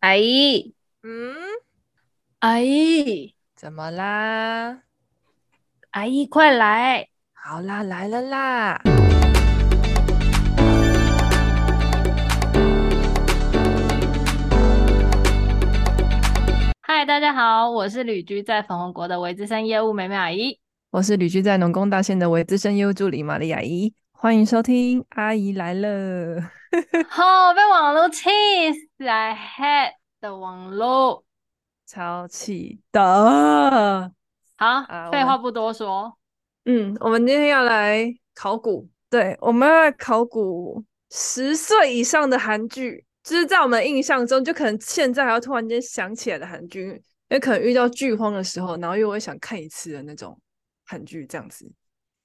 阿姨，嗯，阿姨，怎么啦？阿姨，快来！好啦，来了啦！嗨，大家好，我是旅居在粉红国的维资深业务美美阿姨，我是旅居在农工大县的维资深业务助理玛丽阿姨，欢迎收听《阿姨来了》。好，被网络气死！I hate 的网络，超气的。好，废、啊、话不多说。嗯，我们今天要来考古，对，我们要来考古十岁以上的韩剧，就是在我们印象中，就可能现在还要突然间想起来的韩剧，也可能遇到剧荒的时候，然后又会想看一次的那种韩剧，这样子。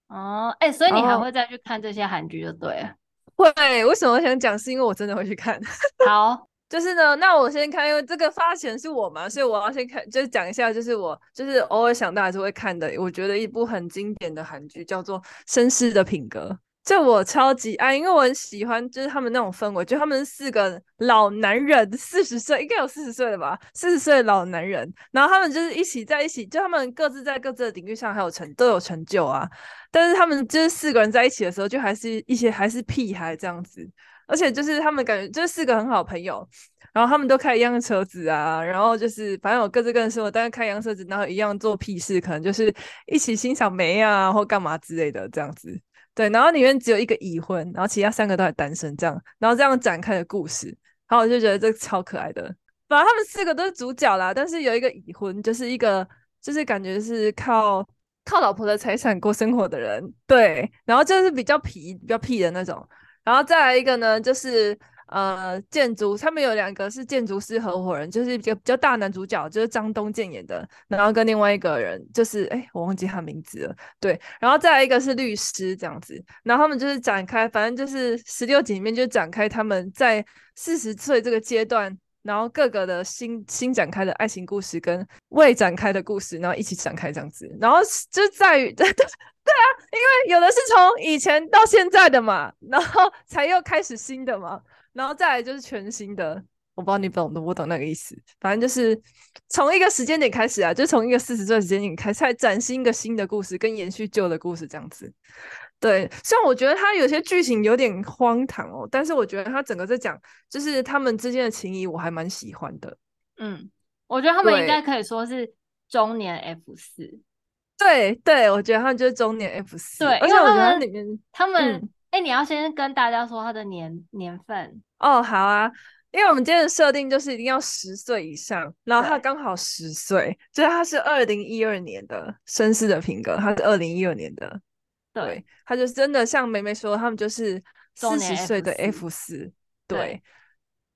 哦，哎、欸，所以你还会再去看这些韩剧，就对了。会，为什么我想讲？是因为我真的会去看。好，就是呢，那我先看，因为这个发钱是我嘛，所以我要先看，就是讲一下，就是我就是偶尔想到还是会看的。我觉得一部很经典的韩剧叫做《绅士的品格》。就我超级爱，因为我很喜欢，就是他们那种氛围，就他们四个老男人，四十岁应该有四十岁了吧，四十岁老男人，然后他们就是一起在一起，就他们各自在各自的领域上还有成都有成就啊，但是他们就是四个人在一起的时候，就还是一些还是屁孩这样子，而且就是他们感觉就是四个很好朋友，然后他们都开一样的车子啊，然后就是反正有各自各自生活，但是开一样车子，然后一样做屁事，可能就是一起欣赏梅啊或干嘛之类的这样子。对，然后里面只有一个已婚，然后其他三个都还单身，这样，然后这样展开的故事，然后我就觉得这超可爱的。反正他们四个都是主角啦，但是有一个已婚，就是一个就是感觉是靠靠老婆的财产过生活的人，对，然后就是比较皮、比较屁的那种，然后再来一个呢，就是。呃，建筑，他们有两个是建筑师合伙人，就是一个比较大男主角，就是张东健演的，然后跟另外一个人就是，哎，我忘记他名字了，对，然后再来一个是律师这样子，然后他们就是展开，反正就是十六集里面就展开他们在四十岁这个阶段，然后各个的新新展开的爱情故事跟未展开的故事，然后一起展开这样子，然后就在于，对对啊，因为有的是从以前到现在的嘛，然后才又开始新的嘛。然后再来就是全新的，我不知道你懂不懂，我懂那个意思。反正就是从一个时间点开始啊，就从一个四十岁的时间点开始，才崭新一个新的故事，跟延续旧的故事这样子。对，虽然我觉得他有些剧情有点荒唐哦，但是我觉得他整个在讲就是他们之间的情谊，我还蛮喜欢的。嗯，我觉得他们应该可以说是中年 F 四。对对，我觉得他们就是中年 F 四。对，而且我觉得他里面他们。嗯哎、欸，你要先跟大家说他的年年份哦。好啊，因为我们今天的设定就是一定要十岁以上，然后他刚好十岁，就是他是二零一二年的绅士的品格，他是二零一二年的，对，他就真的像梅梅说，他们就是四十岁的 F 四，对。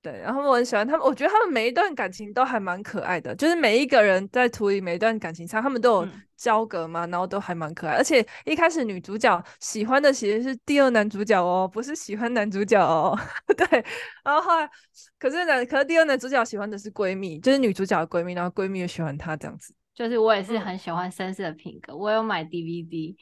对，然后我很喜欢他们，我觉得他们每一段感情都还蛮可爱的，就是每一个人在图里每一段感情上，他们都有交隔嘛，嗯、然后都还蛮可爱。而且一开始女主角喜欢的其实是第二男主角哦，不是喜欢男主角哦。对，然后后来可是男，可是第二男主角喜欢的是闺蜜，就是女主角的闺蜜，然后闺蜜又喜欢他这样子。就是我也是很喜欢绅士的品格，我有买 DVD。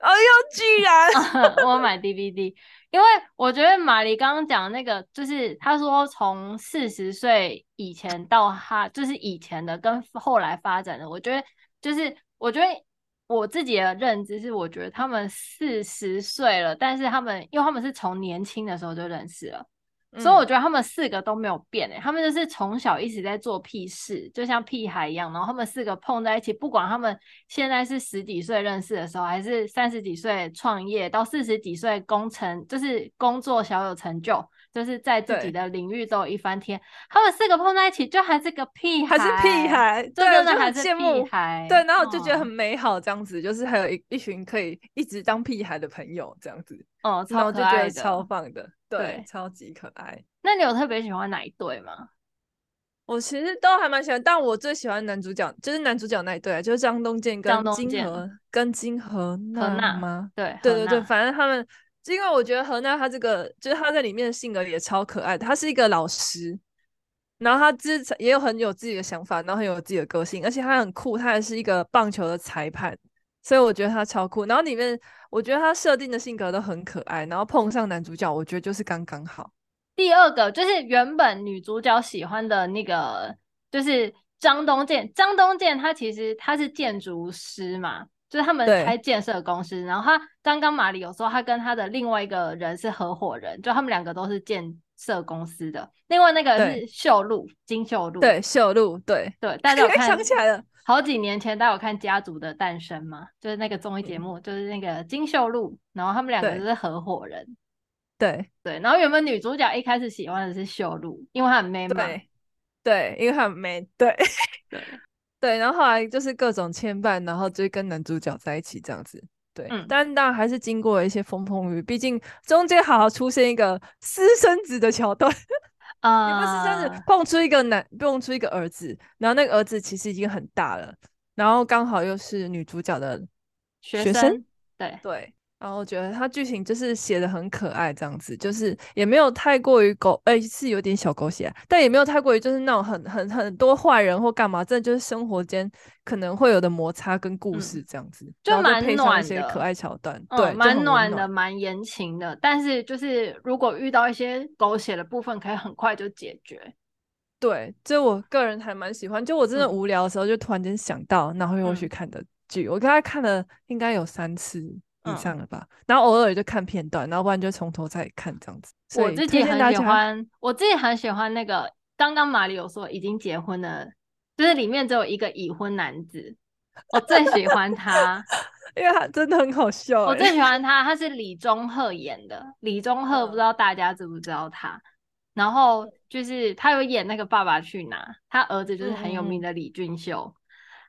哎呦，居然 我买 DVD，因为我觉得玛丽刚刚讲那个，就是他说从四十岁以前到他，就是以前的跟后来发展的，我觉得就是我觉得我自己的认知是，我觉得他们四十岁了，但是他们因为他们是从年轻的时候就认识了。所以我觉得他们四个都没有变诶、欸，他们就是从小一直在做屁事，就像屁孩一样。然后他们四个碰在一起，不管他们现在是十几岁认识的时候，还是三十几岁创业，到四十几岁工成，就是工作小有成就，就是在自己的领域都有一番天。他们四个碰在一起，就还是个屁孩，还是屁孩，对，真的还是屁孩。对，然后我就觉得很美好，这样子，就是还有一一群可以一直当屁孩的朋友，这样子。哦，超可爱的，超棒的。对，对，超级可爱。那你有特别喜欢哪一对吗？我其实都还蛮喜欢，但我最喜欢男主角，就是男主角那一对，就是张东健跟金河跟金河娜吗？对，对对对，反正他们，因为我觉得何娜他这个，就是他在里面的性格也超可爱的。他是一个老师，然后他自也有很有自己的想法，然后很有自己的个性，而且他很酷，他还是一个棒球的裁判。所以我觉得他超酷，然后里面我觉得他设定的性格都很可爱，然后碰上男主角，我觉得就是刚刚好。第二个就是原本女主角喜欢的那个，就是张东健。张东健他其实他是建筑师嘛，就是他们开建设公司。然后他刚刚马里有说，他跟他的另外一个人是合伙人，就他们两个都是建设公司的。另外那个是秀露，金秀露。对，秀露，对对，大家 有看想起来了。好几年前，大家有看《家族的诞生》吗？就是那个综艺节目，嗯、就是那个金秀露，然后他们两个就是合伙人。对对，然后原本女主角一开始喜欢的是秀露，因为她很 man 嘛。对，对，因为她很 man。对对对，然后后来就是各种牵绊，然后就跟男主角在一起这样子。对，嗯、但当然还是经过了一些风风雨雨，毕竟中间好好出现一个私生子的桥段。啊，你不是这样子蹦出一个男，蹦出一个儿子，然后那个儿子其实已经很大了，然后刚好又是女主角的学生，学生对对，然后我觉得它剧情就是写的很可爱，这样子就是也没有太过于狗，哎、欸，是有点小狗血，但也没有太过于就是那种很很很多坏人或干嘛，这就是生活间可能会有的摩擦跟故事这样子，嗯、就蛮暖的，一些可爱桥段，嗯、对，蛮暖的，蛮言情的。但是就是如果遇到一些狗血的部分，可以很快就解决。对，就我个人还蛮喜欢，就我真的无聊的时候，就突然间想到，然后又去看的剧，嗯、我刚才看了应该有三次。以上了吧，嗯、然后偶尔就看片段，然后不然就从头再看这样子。我自己很喜欢，我自己很喜欢那个刚刚马里有说已经结婚了，就是里面只有一个已婚男子，我最喜欢他，因为他真的很好笑。我最喜欢他，他是李钟赫演的。李钟赫不知道大家知不知道他？嗯、然后就是他有演那个《爸爸去哪儿》，他儿子就是很有名的李俊秀。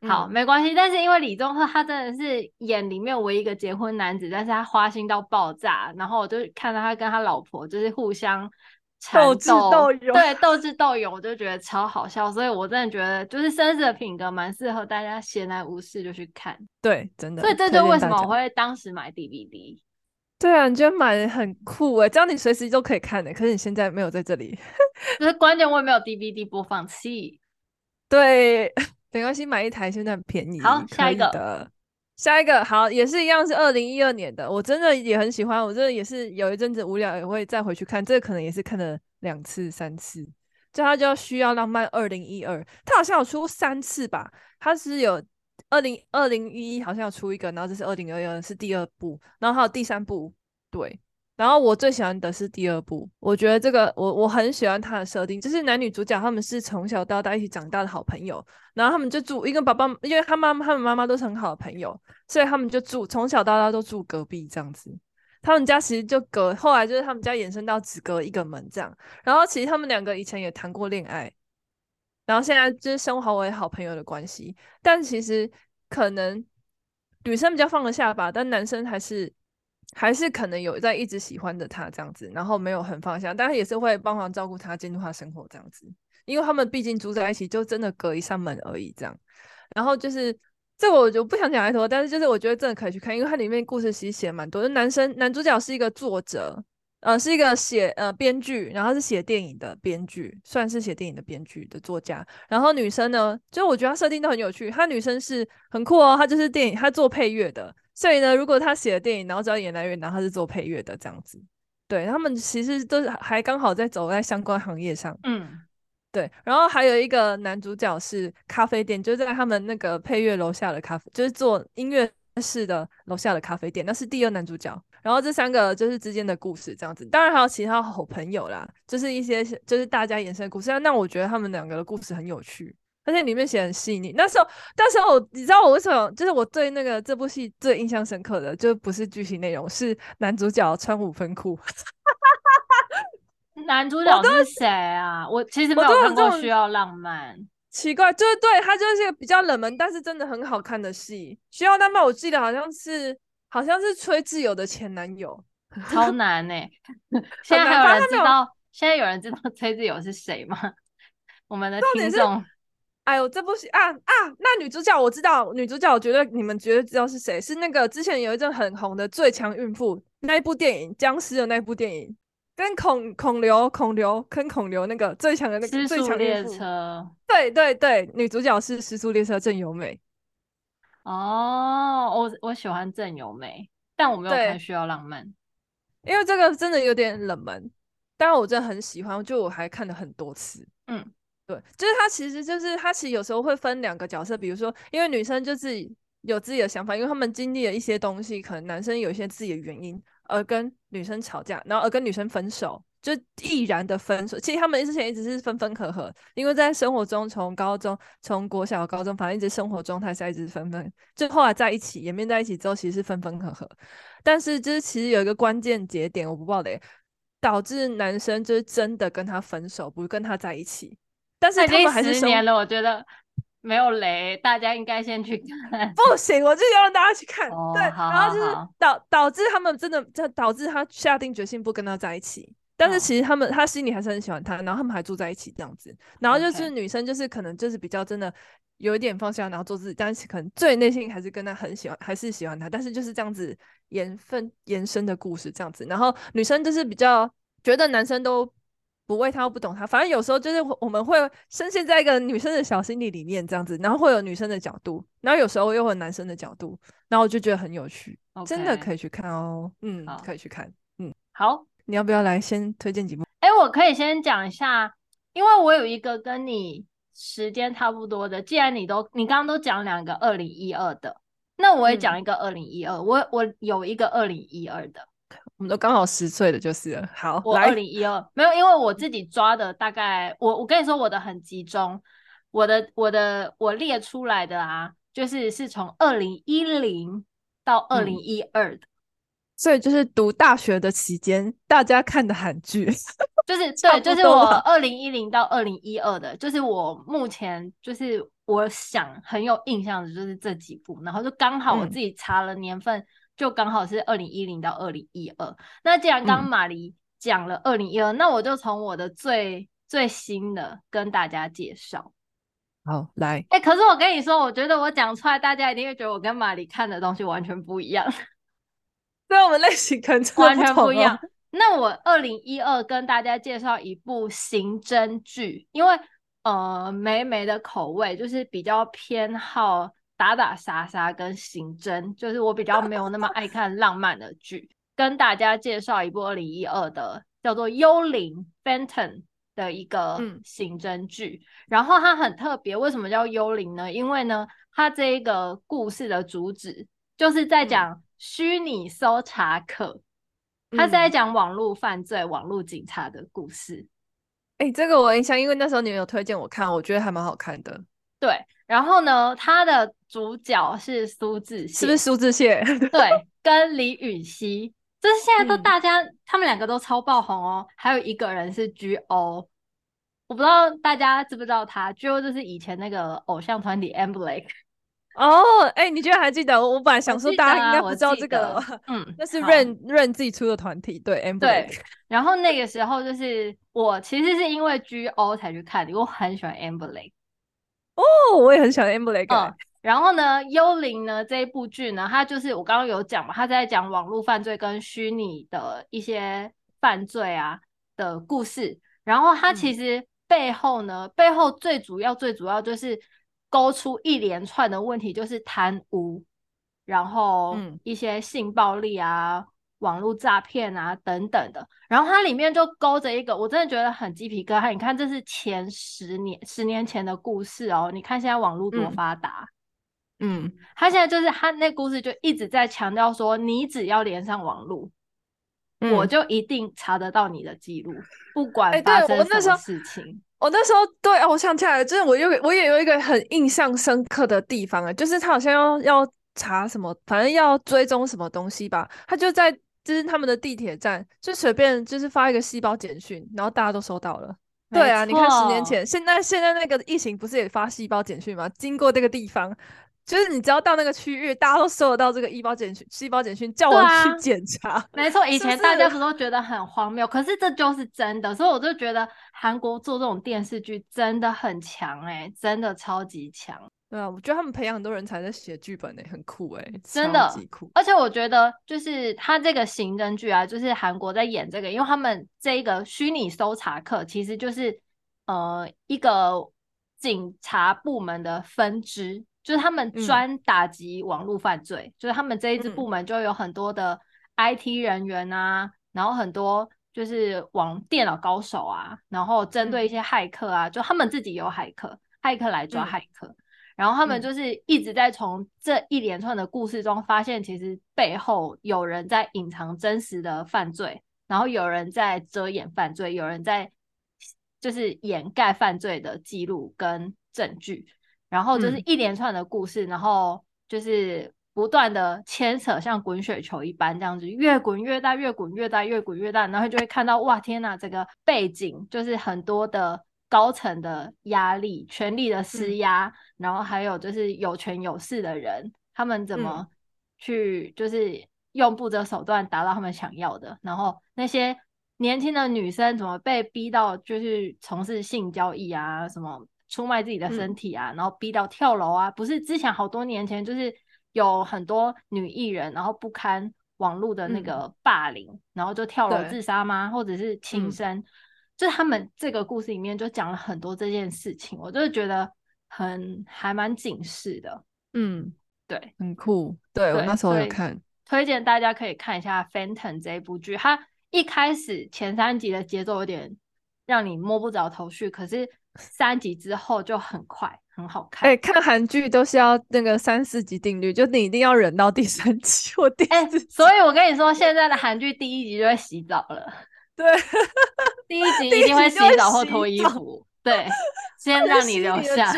嗯好，没关系。但是因为李钟赫他真的是演里面唯一一个结婚男子，但是他花心到爆炸。然后我就看到他跟他老婆就是互相斗智斗勇，对，斗智斗勇，我就觉得超好笑。所以我真的觉得就是绅士的品格蛮适合大家闲来无事就去看。对，真的。所以这就为什么我会当时买 DVD。对啊，你觉得买的很酷哎，这样你随时都可以看的。可是你现在没有在这里，就是关键我也没有 DVD 播放器。对。没关系，买一台现在很便宜。好，下一个的，下一个好，也是一样是二零一二年的，我真的也很喜欢，我真的也是有一阵子无聊也会再回去看，这个可能也是看了两次三次。就它叫需要浪漫二零一二，它好像有出三次吧？它是有二零二零一一好像有出一个，然后这是二零二二是第二部，然后还有第三部，对。然后我最喜欢的是第二部，我觉得这个我我很喜欢它的设定，就是男女主角他们是从小到大一起长大的好朋友，然后他们就住，因为爸爸因为他妈妈他们妈妈都是很好的朋友，所以他们就住从小到大都住隔壁这样子。他们家其实就隔，后来就是他们家延伸到只隔一个门这样。然后其实他们两个以前也谈过恋爱，然后现在就是生活为好朋友的关系。但其实可能女生比较放得下吧，但男生还是。还是可能有在一直喜欢着他这样子，然后没有很放下，但是也是会帮忙照顾他，监督他生活这样子。因为他们毕竟住在一起，就真的隔一扇门而已这样。然后就是这我就不想讲太多，但是就是我觉得真的可以去看，因为它里面故事其实写蛮多。就男生男主角是一个作者，呃，是一个写呃编剧，然后是写电影的编剧，算是写电影的编剧的作家。然后女生呢，就我觉得她设定都很有趣，她女生是很酷哦，她就是电影，她做配乐的。所以呢，如果他写的电影，然后只要演男演，然后他是做配乐的这样子，对，他们其实都是还刚好在走在相关行业上，嗯，对。然后还有一个男主角是咖啡店，就是在他们那个配乐楼下的咖啡，就是做音乐室的楼下的咖啡店，那是第二男主角。然后这三个就是之间的故事这样子，当然还有其他好朋友啦，就是一些就是大家延伸的故事。那我觉得他们两个的故事很有趣。而且里面写很细腻。那时候，那时候我，你知道我为什么？就是我对那个这部戏最印象深刻的，就不是剧情内容，是男主角穿五分裤。男主角是谁啊？我，我其实没有看过《需要浪漫》。奇怪，就是对他就是一个比较冷门，但是真的很好看的戏。《需要浪漫》，我记得好像是好像是崔智友的前男友，超难呢、欸。现在还有人知道？现在有人知道崔智友是谁吗？我们的听众。哎呦，这部戏啊啊！那女主角我知道，女主角我觉得你们绝对知道是谁，是那个之前有一阵很红的《最强孕妇》那一部电影，僵尸的那一部电影，跟孔孔刘、孔刘跟孔刘那个最强的那个最强列车，对对对，女主角是《失速列车》郑有美。哦，我我喜欢郑有美，但我没有看《需要浪漫》，因为这个真的有点冷门。当然我真的很喜欢，就我还看了很多次。嗯，对，就是他其实就是他其实有时候会分两个角色，比如说因为女生就自己有自己的想法，因为他们经历了一些东西，可能男生有一些自己的原因而跟女生吵架，然后而跟女生分手。就毅然的分手，其实他们之前一直是分分合合，因为在生活中，从高中、从国小、高中，反正一直生活状态下一直分分，就后来在一起，演变在一起之后，其实是分分合合。但是就是其实有一个关键节点，我不知道的，导致男生就是真的跟他分手，不跟他在一起。但是他们还是十年了，我觉得没有雷，大家应该先去看。不行，我就要让大家去看。哦、对，好好好，然后就是导导致他们真的，就导致他下定决心不跟他在一起。但是其实他们、oh. 他心里还是很喜欢他，然后他们还住在一起这样子。然后就是女生就是可能就是比较真的有一点放下，然后做自己，但是可能最内心还是跟他很喜欢，还是喜欢他。但是就是这样子延分延伸的故事这样子。然后女生就是比较觉得男生都不为他，不懂他。反正有时候就是我们会深陷在一个女生的小心理里面这样子，然后会有女生的角度，然后有时候又会有男生的角度，然后我就觉得很有趣，okay. 真的可以去看哦。嗯，可以去看。嗯，好。你要不要来先推荐几部？哎、欸，我可以先讲一下，因为我有一个跟你时间差不多的。既然你都你刚刚都讲两个二零一二的，那我也讲一个二零一二。我我有一个二零一二的，我们都刚好十岁的，就是了。好，我二零一二没有，因为我自己抓的大概，我我跟你说我的很集中，我的我的我列出来的啊，就是是从二零一零到二零一二的。嗯所以就是读大学的期间，大家看的韩剧，就是对，就是我二零一零到二零一二的，就是我目前就是我想很有印象的，就是这几部，然后就刚好我自己查了年份，嗯、就刚好是二零一零到二零一二。那既然刚刚马骊讲了二零一二，那我就从我的最最新的跟大家介绍。好，来，哎、欸，可是我跟你说，我觉得我讲出来，大家一定会觉得我跟马黎看的东西完全不一样。对我们类型可能完全不一样。那我二零一二跟大家介绍一部刑侦剧，因为呃，梅梅的口味就是比较偏好打打杀杀跟刑侦，就是我比较没有那么爱看浪漫的剧。跟大家介绍一部二零一二的叫做《幽灵》（Phantom） 的一个刑侦剧，嗯。然后它很特别，为什么叫幽灵呢？因为呢，它这一个故事的主旨就是在讲，嗯。虚拟搜查客，它是在讲网络犯罪、嗯、网络警察的故事。哎、欸，这个我印象，因为那时候你们有推荐我看，我觉得还蛮好看的。对，然后呢，他的主角是苏志燮，是不是苏志燮？对，跟李允熙，就是现在都大家、嗯、他们两个都超爆红哦。还有一个人是 G.O，我不知道大家知不知道他，G.O 就是以前那个偶像团体 M-Blake。哦，哎，你居然还记得？我本来想说大家应该不知道这个，嗯，那是 Rain Rain 自己出的团体，对，M 对。然后那个时候就是我其实是因为 GO 才去看的，因为我很喜欢 M-Blake。哦，我也很喜欢 M-Blake。嗯，然后呢，《幽灵》呢这一部剧呢，它就是我刚刚有讲嘛，它在讲网络犯罪跟虚拟的一些犯罪啊的故事。然后它其实背后呢，嗯、背后最主要最主要就是。勾出一连串的问题，就是贪污，然后一些性暴力啊、嗯、网络诈骗啊等等的。然后它里面就勾着一个，我真的觉得很鸡皮疙瘩。你看，这是前十年、十年前的故事哦。你看现在网络多发达，嗯，他现在就是他那故事就一直在强调说，你只要连上网络、嗯，我就一定查得到你的记录，不管发生什么事情。我那时候对哦，我想起来了，就是我有我也有一个很印象深刻的地方啊，就是他好像要要查什么，反正要追踪什么东西吧，他就在就是他们的地铁站，就随便就是发一个细胞简讯，然后大家都收到了。对啊，你看十年前，现在现在那个疫情不是也发细胞简讯吗？经过这个地方。就是你只要到那个区域，大家都收得到这个医胞简讯、细胞简讯，叫我去检查。啊、没错，以前大家不都觉得很荒谬，可是这就是真的，所以我就觉得韩国做这种电视剧真的很强哎、欸，真的超级强。对啊，我觉得他们培养很多人才在写剧本呢、欸，很酷诶、欸，真的酷。而且我觉得就是他这个刑侦剧啊，就是韩国在演这个，因为他们这一个虚拟搜查课其实就是呃一个警察部门的分支。就是他们专打击网络犯罪，嗯，就是他们这一支部门就有很多的 IT 人员啊，嗯、然后很多就是网电脑高手啊，然后针对一些骇客啊，嗯、就他们自己有骇客，骇客来抓骇客，嗯、然后他们就是一直在从这一连串的故事中发现，其实背后有人在隐藏真实的犯罪，然后有人在遮掩犯罪，有人在就是掩盖犯罪的记录跟证据，然后就是一连串的故事，嗯、然后就是。不断的牵扯，像滚雪球一般这样子，越滚越大，越滚越大，越滚越大，然后就会看到哇，天哪！这个背景就是很多的高层的压力、权力的施压，嗯、然后还有就是有权有势的人，他们怎么去就是用不择手段达到他们想要的，然后那些年轻的女生怎么被逼到就是从事性交易啊，什么出卖自己的身体啊，嗯、然后逼到跳楼啊，不是之前好多年前就是。有很多女艺人，然后不堪网络的那个霸凌，嗯、然后就跳楼自杀吗？或者是轻生？嗯、就是他们这个故事里面就讲了很多这件事情，我就是觉得很还蛮警示的。嗯，对，很酷。对，对我那时候有看，推荐大家可以看一下《Phantom》这一部剧。它一开始前三集的节奏有点让你摸不着头绪，可是三集之后就很快。很好看，哎、欸，看韩剧都是要那个三四集定律，就你一定要忍到第三集我第四集。欸、所以我跟你说，现在的韩剧第一集就会洗澡了，对，第一集一定会洗澡或脱衣服，对，先让你留下，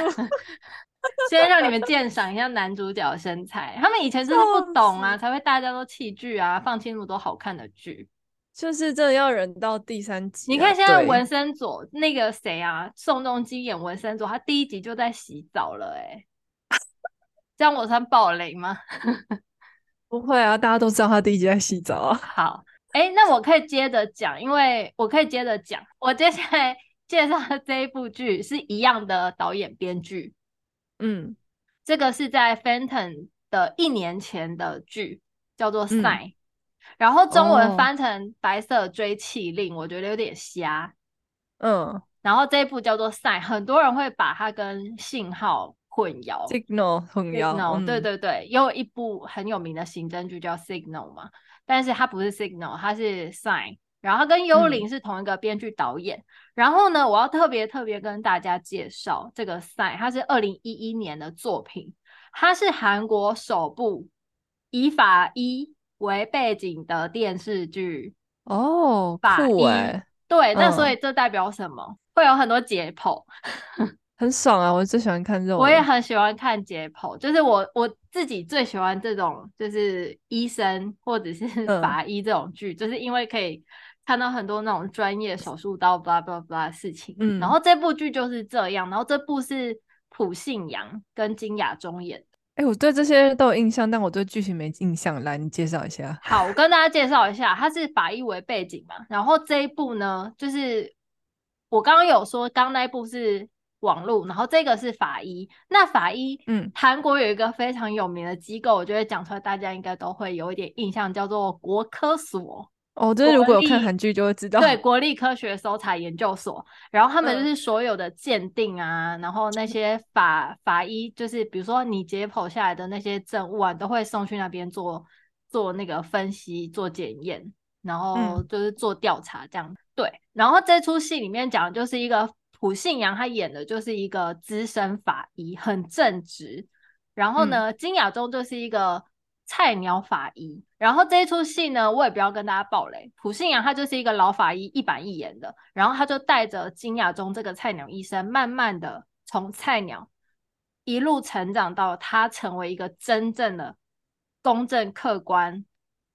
先让你们鉴赏一下男主角的身材。他们以前真的不懂啊，才会大家都弃剧啊，放弃那么多好看的剧。就是真的要忍到第三集，啊。你看现在文森佐那个谁啊，宋仲基演文森佐，他第一集就在洗澡了，欸，哎，这样我算暴雷吗？不会啊，大家都知道他第一集在洗澡啊。好，哎，欸，那我可以接着讲，因为我可以接着讲，我接下来 介绍的这一部剧是一样的导演编剧，嗯，这个是在 Phantom 的一年前的剧，叫做 Sign。嗯然后中文翻成《白色追气令》，oh. 我觉得有点瞎。嗯，然后这一部叫做《Sign》，很多人会把它跟信号混淆。Signal 混淆。对对对，有一部很有名的刑侦剧叫《Signal》嘛，但是它不是 Signal，它是 Sign。然后它跟幽灵是同一个编剧导演。嗯、然后呢，我要特别特别跟大家介绍这个《Sign》，它是二零一一年的作品，它是韩国首部以法医为背景的电视剧哦，法医欸、对，那所以这代表什么？嗯、会有很多解剖，很爽啊！我最喜欢看这种，我也很喜欢看解剖，就是我我自己最喜欢这种，就是医生或者是法医这种剧，嗯、就是因为可以看到很多那种专业手术刀，blah blah blah 的事情。嗯，然后这部剧就是这样，然后这部是朴信阳跟金雅中演。哎、欸，我对这些都有印象，但我对剧情没印象。来，你介绍一下。好，我跟大家介绍一下，它是法医为背景嘛。然后这一部呢，就是我刚刚有说，刚刚那一部是网络，然后这个是法医。那法医，嗯，韩国有一个非常有名的机构，我觉得讲出来大家应该都会有一点印象，叫做国科所。哦，就是如果有看韩剧就会知道，对，国立科学搜查研究所，然后他们就是所有的鉴定啊，嗯、然后那些法法医，就是比如说你解剖下来的那些证物啊，都会送去那边做做那个分析、做检验，然后就是做调查这样。嗯、对，然后这出戏里面讲的就是一个朴信阳，他演的就是一个资深法医，很正直。然后呢，嗯、金雅中就是一个。菜鸟法医，然后这一出戏呢，我也不要跟大家爆雷。朴信阳他就是一个老法医，一板一眼的，然后他就带着金雅中这个菜鸟医生，慢慢的从菜鸟一路成长到他成为一个真正的公正客观、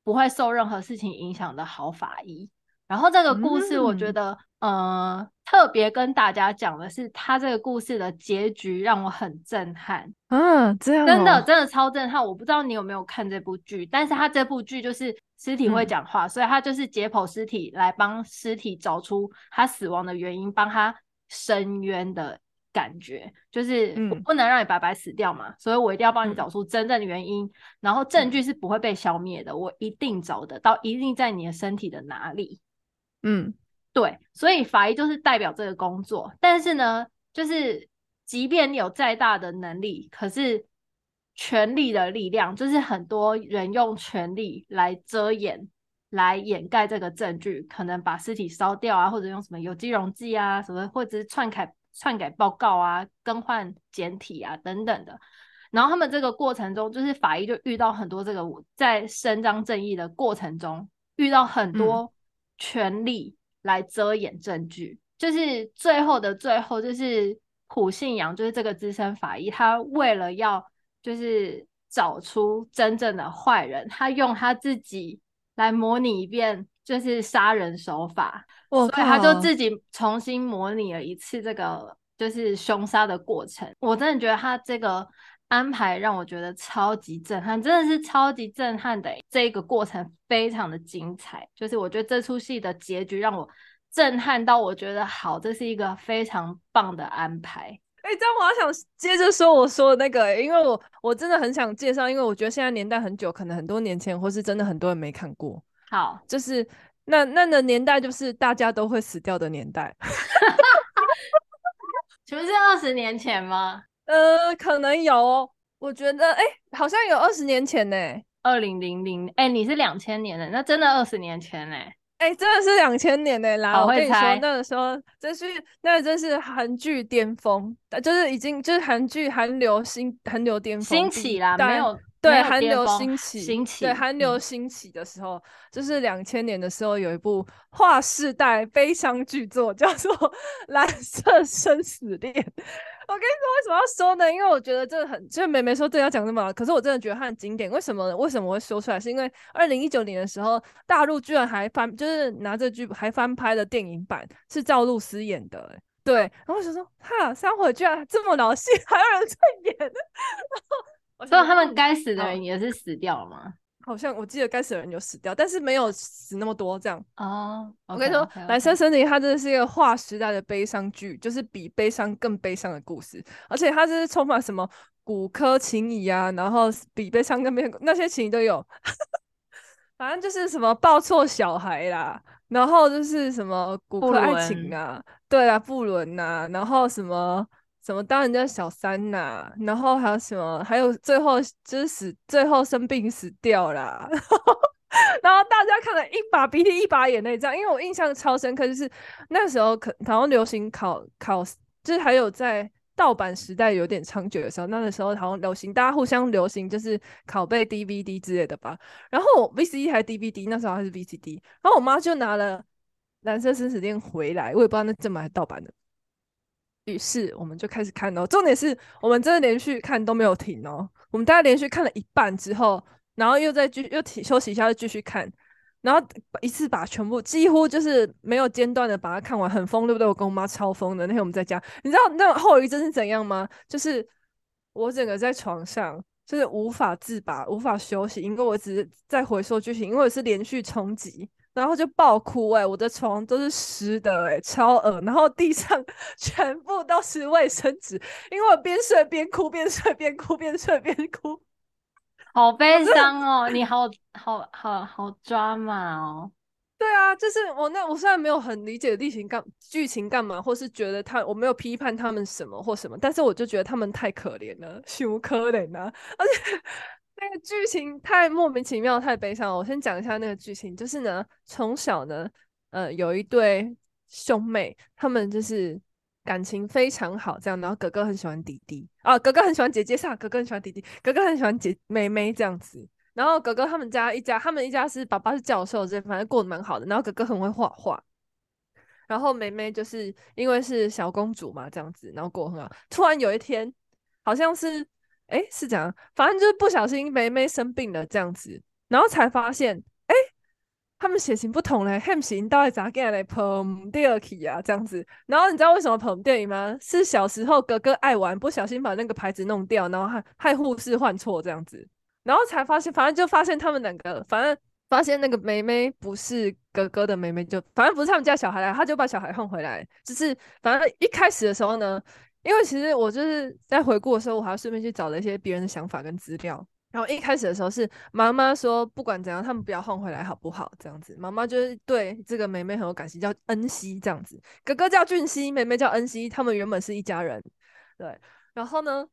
不会受任何事情影响的好法医。然后这个故事，我觉得，嗯、呃，特别跟大家讲的是，他这个故事的结局让我很震撼。嗯，这样、哦、真的真的超震撼。我不知道你有没有看这部剧，但是他这部剧就是尸体会讲话，嗯、所以他就是解剖尸体来帮尸体找出他死亡的原因，帮他伸冤的感觉。就是我不能让你白白死掉嘛，嗯、所以我一定要帮你找出真正的原因，嗯、然后证据是不会被消灭的，我一定找得到，一定在你的身体的哪里。嗯，对，所以法医就是代表这个工作，但是呢，就是即便你有再大的能力，可是权力的力量，就是很多人用权力来遮掩来掩盖这个证据，可能把尸体烧掉啊，或者用什么有机溶剂啊，什么或者是篡改篡改报告啊，更换简体啊等等的。然后他们这个过程中，就是法医就遇到很多这个在伸张正义的过程中，遇到很多权力来遮掩证据。嗯、就是最后的最后，就是虎信阳，就是这个资深法医，他为了要就是找出真正的坏人，他用他自己来模拟一遍，就是杀人手法。所以他就自己重新模拟了一次这个就是凶杀的过程。我真的觉得他这个。安排让我觉得超级震撼，真的是超级震撼的。这个过程非常的精彩，就是我觉得这出戏的结局让我震撼到，我觉得好，这是一个非常棒的安排。哎、欸，这样我要想接着说我说的那个、欸，因为我我真的很想介绍，因为我觉得现在年代很久，可能很多年前或是真的很多人没看过。好，就是那那的年代，就是大家都会死掉的年代。请问是二十年前吗？呃，可能有，哦，我觉得，哎、欸，好像有二十年前呢，二零零零，哎，你是两千年的，那真的二十年前呢，哎、欸，真的是两千年的啦。好我跟你说，那个时候真是，那真是韩剧巅峰，就是已经就是韩剧韩流新韩流巅峰兴起啦，没有。对韩流兴起，兴起对韩流兴起的时候，嗯、就是两千年的时候，有一部划世代悲伤巨作，叫做《蓝色生死恋》。我跟你说，为什么要说呢？因为我觉得这很，就是妹妹说这要讲这么，可是我真的觉得它很经典。为什么呢？为什么我会说出来？是因为二零一九年的时候，大陆居然还翻，就是拿这剧还翻拍了电影版，是赵露思演的。对，然后我想说，哈，三火居然这么老戏，还有人在演。然 后所以他们该死的人也是死掉了吗？好像我记得该死的人有死掉，但是没有死那么多这样。哦，oh, okay, 我跟你说，《蓝色森林》它真的是一个划时代的悲伤剧，就是比悲伤更悲伤的故事，而且它就是充满什么骨科情谊啊，然后比悲伤更悲那些情谊都有。反正就是什么抱错小孩啦，然后就是什么骨科爱情啊，伦对啊，不伦呐，然后什么。怎么当人家小三呐、然后还有什么，还有最后就是死，最后生病死掉啦。然后大家看了一把鼻涕一把眼泪，这样，因为我印象超深刻，就是那时候可好像流行考考，就是还有在盗版时代有点猖獗的时候，那个时候好像流行，大家互相流行就是拷贝 DVD 之类的吧。然后 VCD 还是 DVD，那时候还是 VCD，然后我妈就拿了《蓝色生死恋》回来，我也不知道那正版还是盗版的。于是我们就开始看哦，重点是我们真的连续看都没有停哦。我们大概连续看了一半之后，然后又再继续又停休息一下，又继续看，然后一次把全部几乎就是没有间断的把它看完，很疯，对不对？我跟我妈超疯的。那天我们在家，你知道那后遗症是怎样吗？就是我整个在床上就是无法自拔，无法休息，因为我只是在回溯剧情，因为我是连续冲击。然后就爆哭哎、欸，我的床都是湿的哎、欸，超恶。然后地上 全部都是卫生纸，因为我边睡边哭，边睡边哭，边睡边哭，好悲伤哦！你好好好好抓马哦。对啊，就是我那我虽然没有很理解剧情干剧情干嘛，或是觉得他我没有批判他们什么或什么，但是我就觉得他们太可怜了，羞可怜啊，而且。那个剧情太莫名其妙，太悲伤了。我先讲一下那个剧情，就是呢，从小呢，呃，有一对兄妹，他们就是感情非常好，这样。然后哥哥很喜欢弟弟啊，哥哥很喜欢姐姐，是啊？哥哥很喜欢弟弟，哥哥很喜欢姐妹妹这样子。然后哥哥他们家一家，他们一家是爸爸是教授，这反正过得蛮好的。然后哥哥很会画画，然后妹妹就是因为是小公主嘛，这样子，然后过很好。突然有一天，好像是。哎，是这样，反正就是不小心妹妹生病了这样子，然后才发现，哎，他们血型不同嘞，血型到底咋个来碰第二题啊？这样子，然后你知道为什么碰电影吗？是小时候哥哥爱玩，不小心把那个牌子弄掉，然后害害护士换错这样子，然后才发现，反正就发现他们两个，反正发现那个妹妹不是哥哥的妹妹，就反正不是他们家小孩来，他就把小孩换回来，就是反正一开始的时候呢。因为其实我就是在回顾的时候，我还要顺便去找了一些别人的想法跟资料。然后一开始的时候是妈妈说，不管怎样，他们不要换回来，好不好？这样子，妈妈就是对这个妹妹很有感情，叫恩熙这样子。哥哥叫俊熙，妹妹叫恩熙，他们原本是一家人。对，然后呢，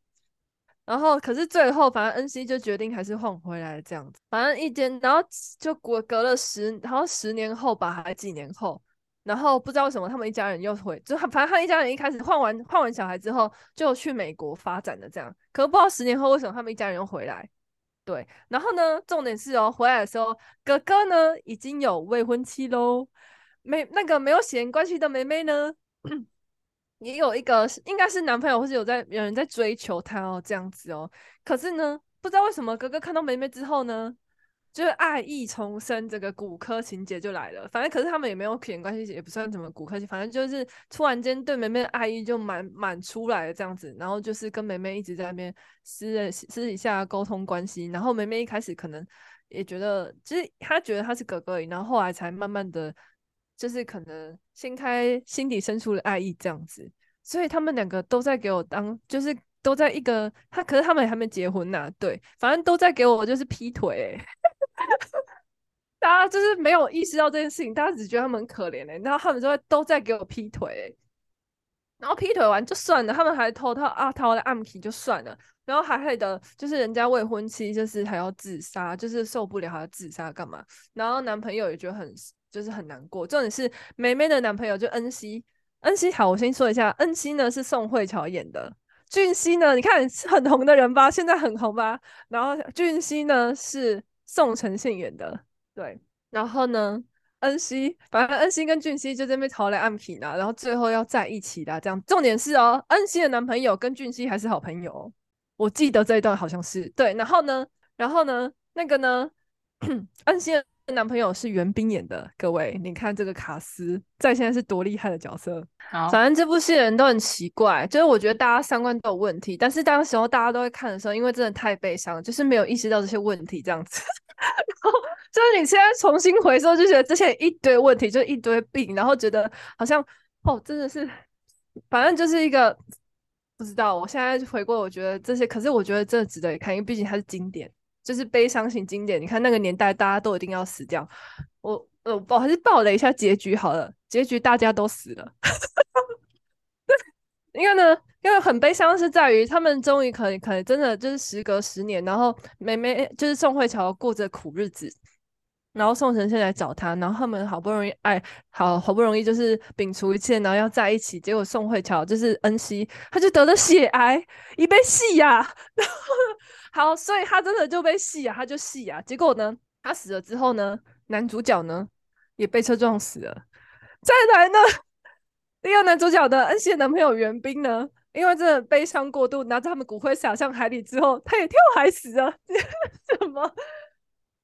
然后可是最后，反正恩熙就决定还是换回来这样子。反正一间，然后就隔隔了十，然后十年后吧，还几年后，然后不知道为什么他们一家人又回，就反正他一家人一开始换完换完小孩之后就去美国发展了这样。可是不知道十年后为什么他们一家人又回来。对，然后呢，重点是哦，回来的时候哥哥呢已经有未婚妻喽，没那个没有血缘关系的妹妹呢。也有一个应该是男朋友，或是有在有人在追求她哦，这样子哦。可是呢，不知道为什么哥哥看到妹妹之后呢，就是爱意重生，这个骨科情节就来了。反正可是他们也没有血缘关系，也不算什么骨科，反正就是突然间对妹妹的爱意就满满出来了这样子。然后就是跟妹妹一直在那边私私底下沟通关系。然后妹妹一开始可能也觉得，就是他觉得他是哥哥而已，然后后来才慢慢的。就是可能掀开心底深处的爱意这样子，所以他们两个都在给我当，就是都在一个他，可是他们还没结婚呐、啊，对，反正都在给我就是劈腿、大家就是没有意识到这件事情，大家只觉得他们很可怜哎、欸，然后他们就会都在给我劈腿、然后劈腿完就算了，他们还偷偷啊偷的暗皮就算了，然后还害得就是人家未婚妻就是还要自杀，就是受不了还要自杀干嘛，然后男朋友也觉得很。就是很难过，重点是梅梅的男朋友就恩熙，恩熙好，我先说一下，恩熙呢是宋慧乔演的，俊熙呢，你看很红的人吧，现在很红吧，然后俊熙呢是宋承宪演的，对，然后呢，恩熙，反正恩熙跟俊熙就在那边逃来暗皮呢，然后最后要在一起的，这样，重点是哦，恩熙的男朋友跟俊熙还是好朋友，我记得这一段好像是对，然后呢，然后呢，那个呢，恩熙。男朋友是袁冰演的，各位，你看这个卡斯在现在是多厉害的角色。好，反正这部戏的人都很奇怪，就是我觉得大家三观都有问题。但是当时候大家都会看的时候，因为真的太悲伤，就是没有意识到这些问题这样子。然后就是你现在重新回收，就觉得这些一堆问题，就一堆病，然后觉得好像哦，真的是，反正就是一个不知道。我现在回过，我觉得这些，可是我觉得真的值得一看，因为毕竟它是经典。就是悲伤型经典，你看那个年代，大家都一定要死掉。我呃，我还是报了一下结局好了，结局大家都死了。因为呢，因为很悲伤是在于他们终于可以可以真的就是时隔十年，然后妹妹就是宋慧乔过着苦日子。然后宋承宪来找他，然后他们好不容易爱好好不容易就是摒除一切，然后要在一起。结果宋慧乔就是恩熙，他就得了血癌，一被戏呀。然 后好，所以他真的就被戏呀，他就戏呀。结果呢，他死了之后呢，男主角呢也被车撞死了。再来呢，第二男主角的恩熙的男朋友袁冰呢，因为真的悲伤过度，拿着他们骨灰撒向海里之后，他也跳海死了。什么？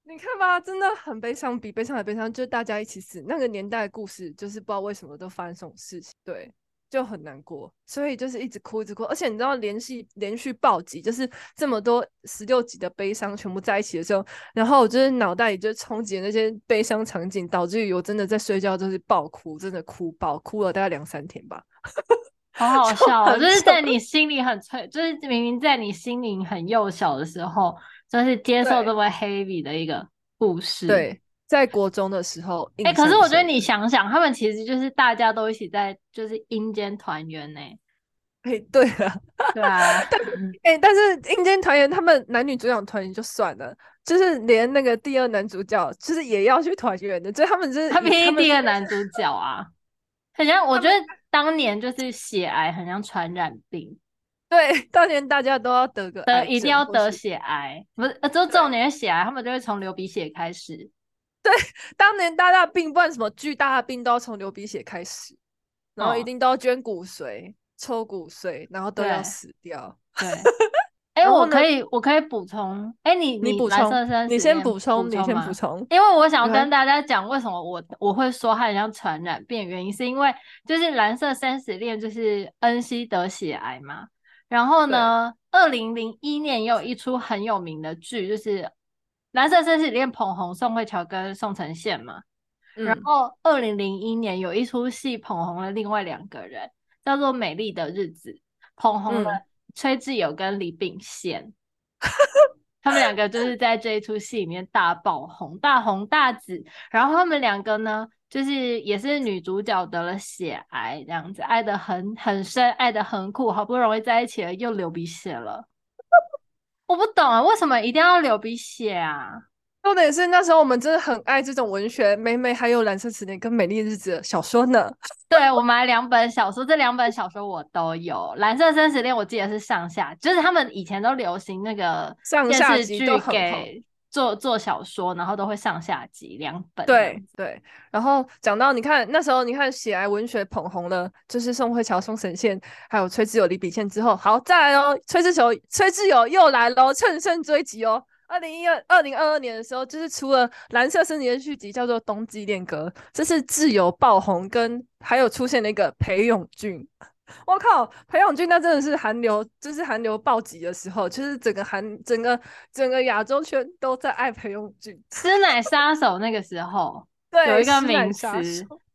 你看吧，真的很悲伤，比悲伤还悲伤，就是大家一起死。那个年代的故事，就是不知道为什么都发生这种事情，对，就很难过，所以就是一直哭，一直哭。而且你知道，连续连续暴击，就是这么多十六集的悲伤全部在一起的时候，然后我就是脑袋里就冲击那些悲伤场景，导致于我真的在睡觉就是爆哭，真的哭爆，哭了大概两三天吧。好好 笑哦，就，就是在你心里很脆，就是明明在你心灵很幼小的时候。就是接受这么 heavy 的一个故事。对，在国中的时候，哎、欸，可是我觉得你想想，他们其实就是大家都一起在就是阴间团圆呢。哎、欸，对啊，对啊。但哎、欸，但是阴间团圆，他们男女主角团圆就算了，就是连那个第二男主角，就是也要去团圆的，所以他们就是他偏第二男主角啊，很像。我觉得当年就是血癌，很像传染病。对，当年大家都要得个得，一定要得血癌，不是，就这种年血癌，他们就会从流鼻血开始。对，当年大大病，不管什么巨大的病，都要从流鼻血开始，然后一定都要捐骨髓、哦、抽骨髓，然后都要死掉。对，哎、欸，我可以，我可以补充，哎、欸，你你补充，你先补充，你先补充，因为我想要跟大家讲，为什么我我会说它很像传染病，原因是因为就是蓝色生死恋，就是恩熙得血癌嘛。然后呢，二零零一年也有一出很有名的剧，就是《蓝色生死恋》，捧红宋慧乔跟宋承宪嘛。嗯、然后二零零一年有一出戏捧红了另外两个人，叫做《美丽的日子》，捧红了崔智友跟李秉宪。嗯、他们两个就是在这一出戏里面大爆红，大红大紫。然后他们两个呢，就是也是女主角得了血癌这样子，爱的很很深，爱的很苦，好不容易在一起了，又流鼻血了。我不懂啊，为什么一定要流鼻血啊？重点是那时候我们真的很爱这种文学，美美还有《蓝色十年》跟《美丽日子》的小说呢。对，我买两本小说，这两本小说我都有。《蓝色生死恋》我记得是上下，就是他们以前都流行那个电视剧给做做小说，然后都会上下集两本。对对。然后讲到你看那时候，你看喜来文学捧红了，就是宋慧乔、宋神宪，还有崔智友、李秉宪之后，好再来哦，崔智友、崔智友又来喽，乘胜追击哦。二零一二二零二二年的时候，就是出了《蓝色生死恋》续集，叫做《冬季恋歌》，这是智友爆红，跟还有出现那个裴勇俊。我靠，裴勇俊那真的是韩流，就是韩流暴击的时候，就是整个韩整个整个亚洲圈都在爱裴勇俊。师奶杀手那个时候，对，有一个名词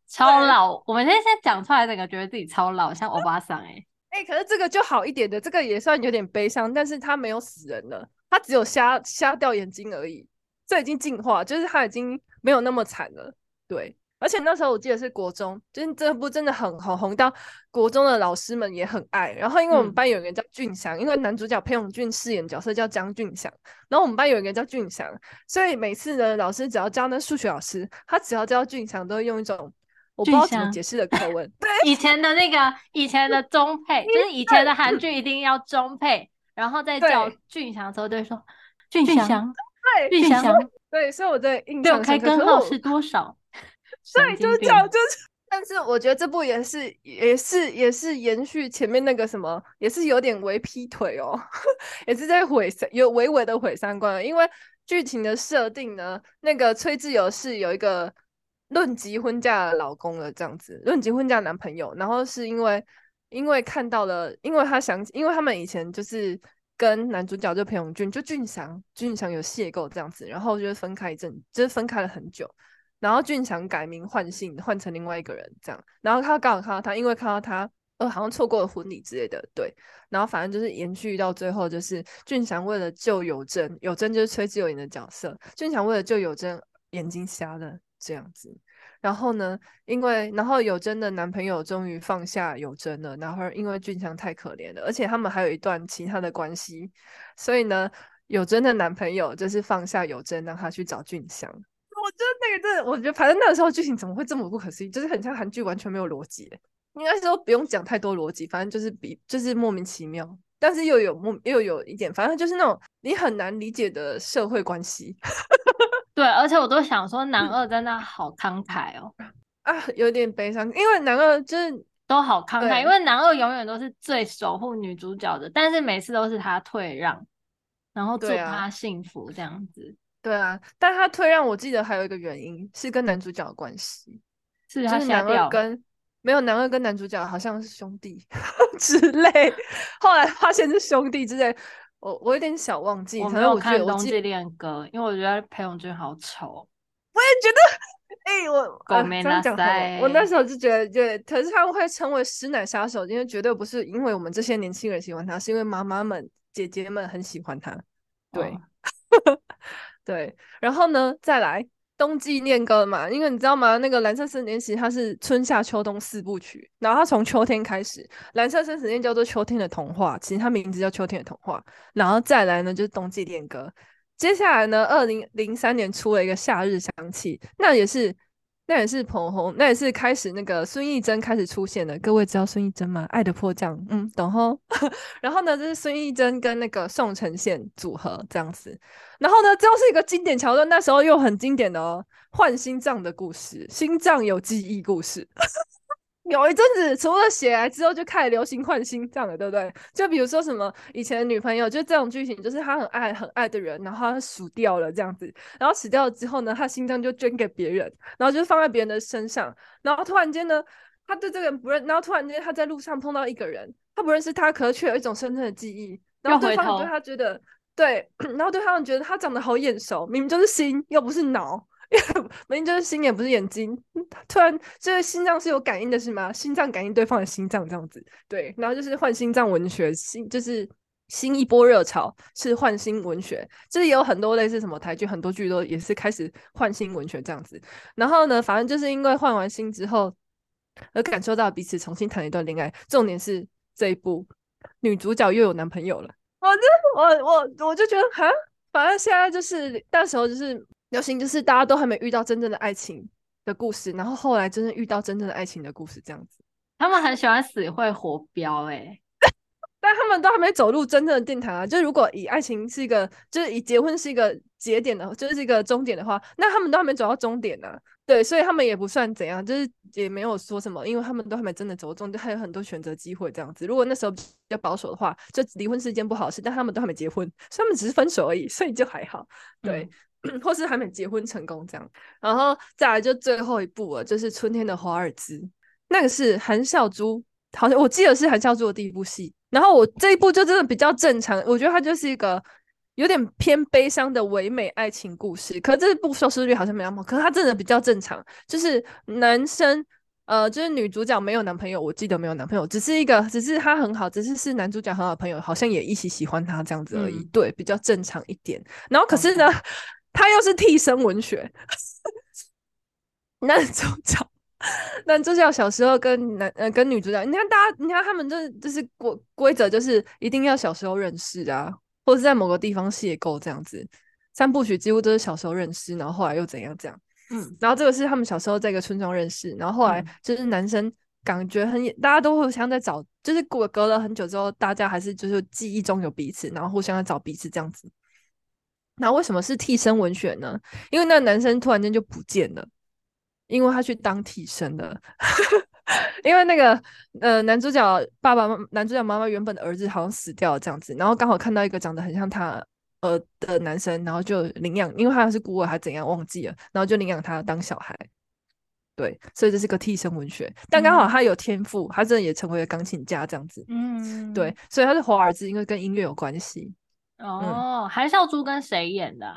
超老，我们现在讲出来，整个觉得自己超老，像欧巴桑哎哎，可是这个就好一点的，这个也算有点悲伤，但是他没有死人了。他只有瞎瞎掉眼睛而已，这已经进化，就是他已经没有那么惨了。对，而且那时候我记得是国中，就是这部真的很红，红到国中的老师们也很爱。然后因为我们班有一个人叫俊祥，嗯、因为男主角裴勇俊饰演角色叫江俊祥，然后我们班有一个人叫俊祥，所以每次呢，老师只要教那数学老师，他只要教俊祥，都会用一种我不知道怎么解释的口吻。对，以前的那个以前的中配，就是以前的韩剧一定要中配。然后再叫俊祥的时候，就会说俊祥，对俊祥，对，所以我在印象开根号是多少？对，就是这样，就是。但是我觉得这部也是，也是，也是延续前面那个什么，也是有点为劈腿哦，也是在毁三，有微微的毁三观。因为剧情的设定呢，那个崔智友是有一个论及婚嫁的老公了，这样子，论及婚嫁男朋友，然后是因为。因为看到了，因为他想，因为他们以前就是跟男主角就裴勇俊，就俊祥，俊祥有邂逅这样子，然后就是分开一阵，就是分开了很久，然后俊祥改名换姓，换成另外一个人这样，然后他刚好看到他，因为看到他，呃，好像错过了婚礼之类的，对，然后反正就是延续到最后，就是俊祥为了救有真，有真就是崔智友演的角色，俊祥为了救有真，眼睛瞎了这样子。然后呢，因为然后有真的男朋友终于放下有真了，然后因为俊祥太可怜了，而且他们还有一段其他的关系，所以呢，有真的男朋友就是放下有真，让他去找俊祥。我觉得那个真的，我觉得反正那个时候剧情怎么会这么不可思议，就是很像韩剧，完全没有逻辑。应该说不用讲太多逻辑，反正就是比就是莫名其妙，但是又有莫又有一点，反正就是那种你很难理解的社会关系。对，而且我都想说，男二在那好慷慨哦，啊，有点悲伤，因为男二就是都好慷慨，因为男二永远都是最守护女主角的，但是每次都是他退让，然后祝他幸福这样子。对啊，但他退让，我记得还有一个原因是跟男主角的关系，是他男二跟没有男二跟男主角好像是兄弟 之类，后来发现是兄弟之类。我我有点小忘记，我没有看《冬季恋歌》，因为我觉得裴勇俊好丑。我也觉得，哎、欸，我狗没那讲我那时候就觉得，对，可是他会成为师奶杀手，因为绝对不是因为我们这些年轻人喜欢他，是因为妈妈们、姐姐们很喜欢他。对，哦、对，然后呢，再来。冬季恋歌嘛，因为你知道吗？那个蓝色生死恋其实它是春夏秋冬四部曲，然后它从秋天开始，蓝色生死恋叫做秋天的童话，其实它名字叫秋天的童话，然后再来呢就是冬季恋歌，接下来呢，二零零三年出了一个夏日香气，那也是。那也是捧红，那也是开始那个孙艺珍开始出现的。各位知道孙艺珍吗？爱的迫降，嗯，懂吼。然后呢，这是孙艺珍跟那个宋承宪组合这样子。然后呢，最后是一个经典桥段，那时候又很经典的哦，换心脏的故事，心脏有记忆故事。有一阵子，除了血癌之后，就开始流行换心脏了，对不对？就比如说什么以前的女朋友，就这种剧情，就是他很爱很爱的人，然后他死掉了这样子，然后死掉了之后呢，他心脏就捐给别人，然后就放在别人的身上，然后突然间呢，他对这个人不认，然后突然间他在路上碰到一个人，他不认识他，可是却有一种深深的记忆，然后对方对他觉得对，然后对方觉得他长得好眼熟，明明就是心，又不是脑。明明就是心，也不是眼睛。突然，这个心脏是有感应的，是吗？心脏感应对方的心脏，这样子。对，然后就是换心脏文学，新就是新一波热潮是换心文学。就是有很多类似什么台剧，很多剧都也是开始换心文学这样子。然后呢，反正就是因为换完心之后，而感受到彼此重新谈一段恋爱。重点是这一部女主角又有男朋友了。我就我我我就觉得哈，反正现在就是那时候就是流行，就是大家都还没遇到真正的爱情的故事，然后后来真正遇到真正的爱情的故事这样子。他们很喜欢死会活标哎、欸。但他们都还没走入真正的殿堂啊！就是如果以爱情是一个，就是以结婚是一个节点的，就是一个终点的话，那他们都还没走到终点呢、啊。对，所以他们也不算怎样，就是也没有说什么，因为他们都还没真的走到终点，还有很多选择机会这样子。如果那时候比较保守的话，就离婚是一件不好的事，但他们都还没结婚，所以他们只是分手而已，所以就还好。对，嗯、或是还没结婚成功这样。然后再来就最后一部了，就是《春天的华尔兹》，那个是韩孝珠，好像我记得是韩孝珠的第一部戏。然后我这一部就真的比较正常，我觉得它就是一个有点偏悲伤的唯美爱情故事。可是这部收视率好像没那么好，可是它真的比较正常，就是男生呃，就是女主角没有男朋友，我记得没有男朋友，只是一个，只是他很好，只是是男主角很好的朋友，好像也一起喜欢他这样子而已。嗯、对，比较正常一点。然后可是呢，他、嗯、又是替身文学，男主角。男主角小时候跟男呃跟女主角，你看大家，你看他们这就是规规则，就是一定要小时候认识啊，或者是在某个地方邂逅这样子。三部曲几乎都是小时候认识，然后后来又怎样这样。嗯，然后这个是他们小时候在一个村庄认识，然后后来就是男生感觉很，大家都互相在找，就是过隔了很久之后，大家还是就是记忆中有彼此，然后互相在找彼此这样子。那为什么是替身文学呢？因为那个男生突然间就不见了。因为他去当替身了，因为那个呃男主角爸爸妈男主角妈妈原本的儿子好像死掉了这样子，然后刚好看到一个长得很像他呃的男生，然后就领养，因为他是孤儿还怎样忘记了，然后就领养他当小孩。对，所以这是个替身文学，但刚好他有天赋，他真的也成为了钢琴家这样子。嗯，对，所以他是华尔兹，因为跟音乐有关系。哦，韩孝珠跟谁演的？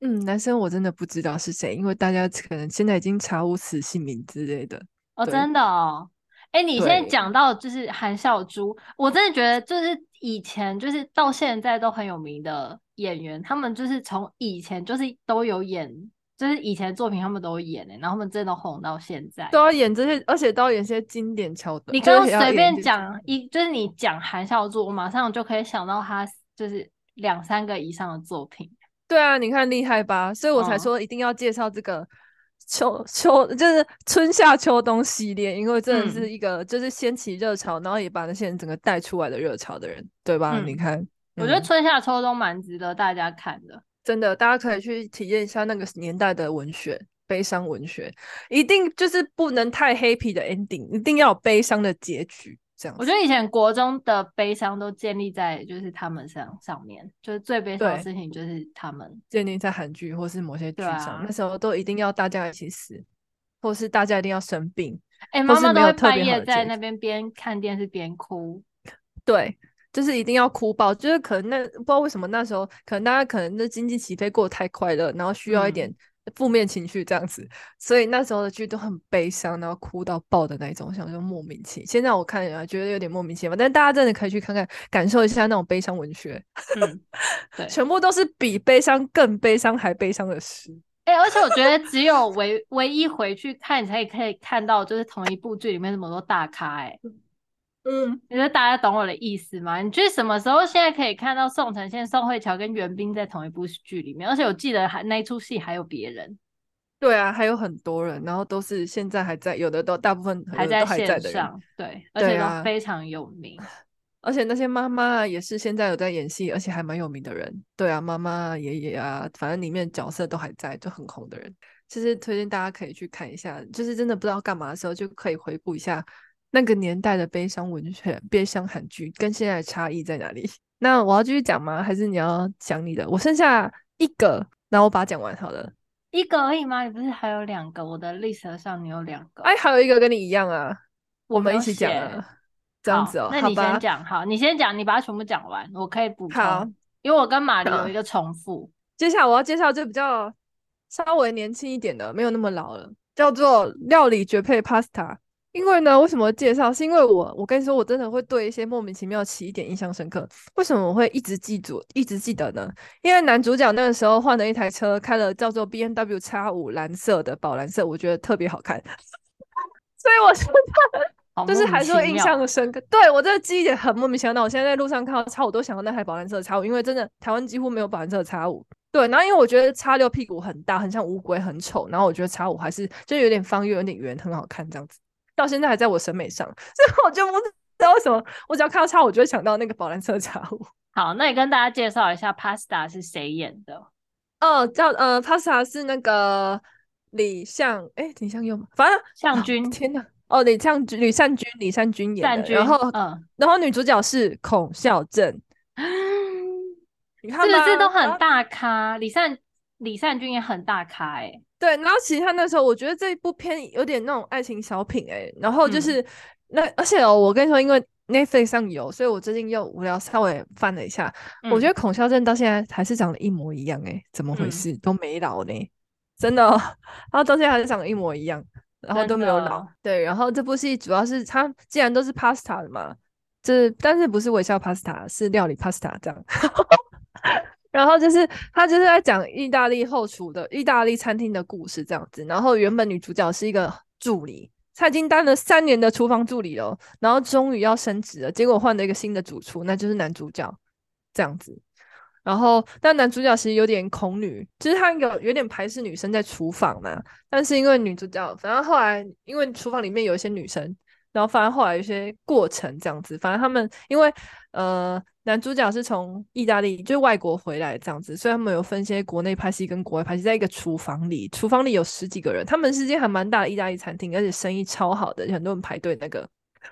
嗯，男生我真的不知道是谁，因为大家可能现在已经查无此姓名之类的。哦，真的哦。哎、欸，你现在讲到就是韩孝珠，我真的觉得就是以前就是到现在都很有名的演员，他们就是从以前就是都有演，就是以前作品他们都有演的，然后他们真的红到现在，都要演这些，而且都要演些经典桥段。你刚刚随便讲一，就是你讲韩孝珠，我马上就可以想到他就是两三个以上的作品。对啊，你看厉害吧？所以我才说一定要介绍这个秋秋，就是春夏秋冬系列，因为真的是一个就是掀起热潮，然后也把那些人整个带出来的热潮的人，对吧？嗯、你看，嗯、我觉得春夏秋冬蛮值得大家看的，真的，大家可以去体验一下那个年代的文学，悲伤文学，一定就是不能太 happy 的 ending，一定要有悲伤的结局。我觉得以前国中的悲伤都建立在就是他们上上面，就是最悲伤的事情就是他们建立在韩剧或是某些剧上，啊，那时候都一定要大家一起死，或是大家一定要生病。哎，欸，妈妈都会半夜在那边边看电视边哭，对，就是一定要哭爆，就是可能那不知道为什么那时候可能大家可能那经济起飞过得太快乐，然后需要一点。嗯负面情绪这样子，所以那时候的剧都很悲伤，然后哭到爆的那种，想说莫名其妙。现在我看啊，觉得有点莫名其妙，但大家真的可以去看看，感受一下那种悲伤文学。嗯，对，全部都是比悲伤更悲伤还悲伤的诗。哎、欸，而且我觉得只有唯唯一回去看，你才可以看到，就是同一部剧里面那么多大咖、欸。哎。嗯，你说大家懂我的意思吗？你觉得什么时候现在可以看到宋承宪、宋慧乔跟袁冰在同一部剧里面？而且我记得还那一出戏还有别人。对啊，还有很多人，然后都是现在还在，有的都大部分还在线上，对，而且都非常有名。啊、而且那些妈妈也是现在有在演戏，而且还蛮有名的人。对啊，妈妈、爷爷啊，反正里面角色都还在，就很红的人。其实推荐大家可以去看一下，就是真的不知道干嘛的时候，就可以回顾一下。那个年代的悲伤文学、悲伤韩剧跟现在的差异在哪里？那我要继续讲吗？还是你要讲你的？我剩下一个，那我把它讲完好了。一个而已吗？你不是还有两个？我的 list 上你有两个。哎，还有一个跟你一样啊，我们一起讲啊，这样子哦。那你先讲，好，你先讲，你把它全部讲完，我可以补充。好，因为我跟马丽有一 个重复。接下来我要介绍就比较稍微年轻一点的，没有那么老了，叫做料理绝配 Pasta。因为呢，为什么介绍？是因为我，我跟你说，我真的会对一些莫名其妙的起点印象深刻。为什么我会一直记住、一直记得呢？因为男主角那个时候换了一台车，开了叫做 BMW X5 蓝色的宝蓝色，我觉得特别好看。所以我现在就是还是会印象深刻。对，我这个记忆点很莫名其妙。我现在在路上看到叉五，都想到那台宝蓝色的叉五，因为真的台湾几乎没有宝蓝色的叉五。对，然后因为我觉得叉六屁股很大，很像乌龟，很丑。然后我觉得叉五还是就有点方，又有点圆，很好看这样子。到现在还在我审美上，所以我就不知道为什么，我只要看到叉五，我就会想到那个宝蓝色的叉五。好，那你跟大家介绍一下 Pasta 是谁演的？哦，叫呃 Pasta 是那个李相，哎，李相佑吗？反正相君。天哪！哦，李相君，李善君，李善君演的。然后，嗯，然后女主角是孔孝正。你看，是不是都很大咖？李善李善均也很大咖，哎。对，然后其实他那时候，我觉得这一部片有点那种爱情小品，哎。然后就是、嗯、那，而且哦，我跟你说，因为 Netflix 上有，所以我最近又无聊稍微翻了一下，嗯、我觉得孔孝正到现在还是长得一模一样，哎，怎么回事？嗯、都没老呢，真的、哦。然后到现在还是长得一模一样，然后都没有老。对，然后这部戏主要是他既然都是 Pasta 的嘛，这但是不是微笑 Pasta，是料理 Pasta 这样。然后就是他就是在讲意大利后厨的意大利餐厅的故事这样子。然后原本女主角是一个助理，她已经当了三年的厨房助理了，然后终于要升职了，结果换了一个新的主厨，那就是男主角这样子。然后但男主角其实有点恐女，就是他有有点排斥女生在厨房嘛。但是因为女主角，反正后来因为厨房里面有一些女生。然后反正后来有些过程这样子，反正他们因为呃男主角是从意大利就是外国回来这样子，所以他们有分些国内拍戏跟国外拍戏，在一个厨房里，厨房里有十几个人，他们是间还蛮大的意大利餐厅，而且生意超好的，很多人排队那个，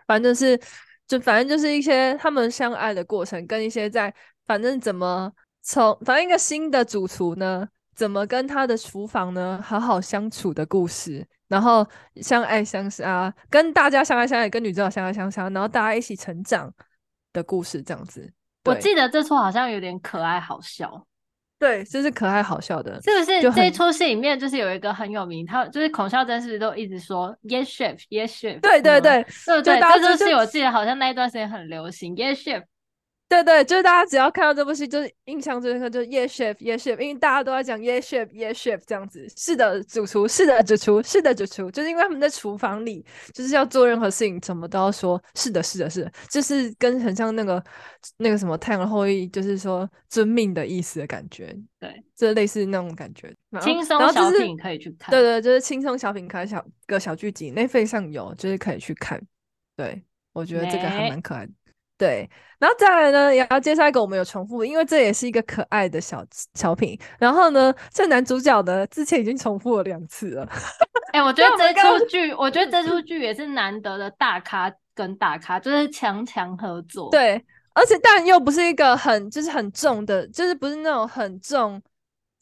反正是就反正就是一些他们相爱的过程，跟一些在反正怎么从反正一个新的主厨呢，怎么跟他的厨房呢好好相处的故事。然后相爱相杀，跟大家相爱相爱，跟女主角相爱相杀，然后大家一起成长的故事，这样子。我记得这出好像有点可爱好笑，对，就是可爱好笑的，是不是？这一出戏里面就是有一个很有名，他就是孔孝真，是不是都一直说 Yes chef, Yes chef？对对对，对对，这出戏我记得好像那一段时间很流行 Yes chef。对对，就是大家只要看到这部戏，就是印象最深刻，就是 Yes Chef, Yes Chef，因为大家都在讲 Yes Chef, Yes Chef 这样子。是的，主厨，是的，主厨，是的，主厨，就是因为他们在厨房里，就是要做任何事情，怎么都要说是的，是的，是的，就是跟很像那个那个什么太阳后裔，就是说遵命的意思的感觉。对，这类似那种感觉。轻松小品可以去看。对对，就是轻松小品，可以小个小剧集，Netflix 上有，就是可以去看。对，我觉得这个还蛮可爱的。对，然后再来呢，也要介绍一个我们有重复，因为这也是一个可爱的小小品。然后呢，这男主角呢，之前已经重复了两次了。哎、欸，我觉得这出剧，我觉得这出剧也是难得的大咖跟大咖，就是强强合作。对，而且但又不是一个很就是很重的，就是不是那种很重。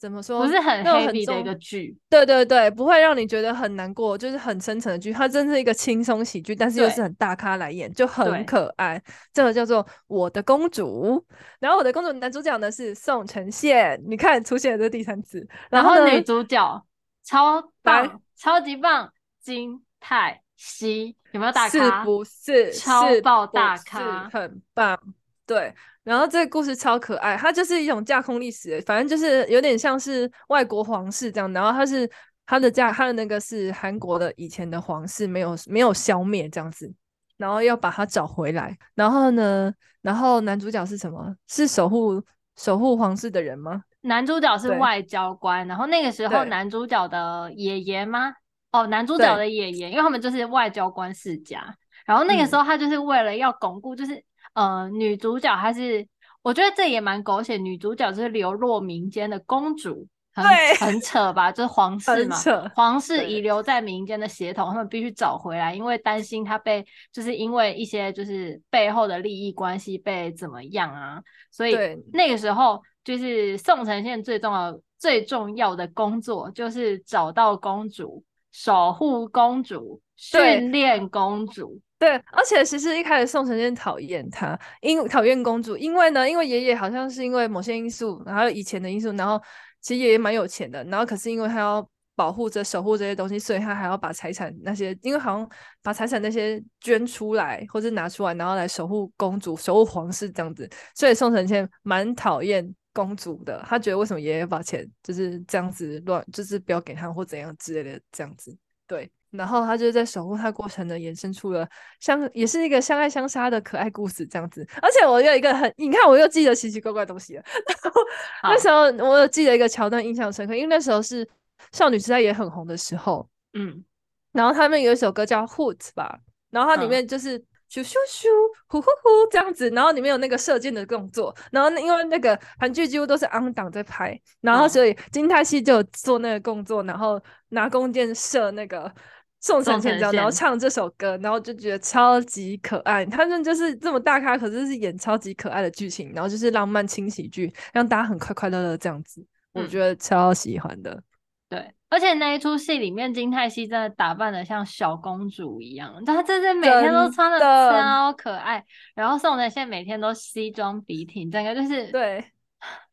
怎么说？不是很 heavy 的一个剧，对对对，不会让你觉得很难过，就是很深沉的剧。它真是一个轻松喜剧，但是又是很大咖来演，就很可爱。这个叫做《我的公主》，然后《我的公主》男主角呢是宋承宪，你看出现了这第三次。然后，女主角超棒，超级棒，金泰熙有没有大咖？是不是超爆大咖？很棒，对。然后这个故事超可爱，它就是一种架空历史，反正就是有点像是外国皇室这样。然后它是它的架，它的那个是韩国的以前的皇室，没有没有消灭这样子，然后要把它找回来。然后呢，然后男主角是什么？是守护守护皇室的人吗？男主角是外交官。然后那个时候男主角的爷爷吗？哦，男主角的爷爷，因为他们就是外交官世家。然后那个时候他就是为了要巩固，就是。呃，女主角还是我觉得这也蛮狗血。女主角就是流落民间的公主，很很扯吧？就是皇室嘛，皇室遗留在民间的血统，他们必须找回来，因为担心她被，就是因为一些就是背后的利益关系被怎么样啊？所以那个时候就是宋承宪最重要最重要的工作就是找到公主，守护公主，训练公主。对，而且其实一开始宋承宪讨厌他，因讨厌公主，因为呢，因为爷爷好像是因为某些因素，然后以前的因素，然后其实爷爷蛮有钱的，然后可是因为他要保护着、守护这些东西，所以他还要把财产那些，因为好像把财产那些捐出来或者拿出来，然后来守护公主、守护皇室这样子，所以宋承宪蛮讨厌公主的，他觉得为什么爷爷把钱就是这样子乱，就是不要给他或怎样之类的这样子，对。然后他就在守护他过程的延伸出了相也是一个相爱相杀的可爱故事这样子。而且我有一个很，你看我又记得奇奇怪怪的东西了。然后那时候我有记得一个桥段印象深刻，因为那时候是少女时代也很红的时候，嗯，然后他们有一首歌叫《Hoot》吧，然后它里面就是。嗯咻咻咻，呼呼呼，这样子，然后里面有那个射箭的动作，然后因为那个韩剧几乎都是 on 档在拍，然后所以金泰熙就做那个动作，然后拿弓箭射那个宋承宪，然后唱这首歌，然后就觉得超级可爱。他们就是这么大咖，可是是演超级可爱的剧情，然后就是浪漫轻喜剧，让大家很快快乐乐这样子，我觉得超喜欢的。对，而且那一出戏里面，金泰熙真的打扮的像小公主一样，她真的每天都穿的超可爱。然后宋承宪每天都西装笔挺，整个就是对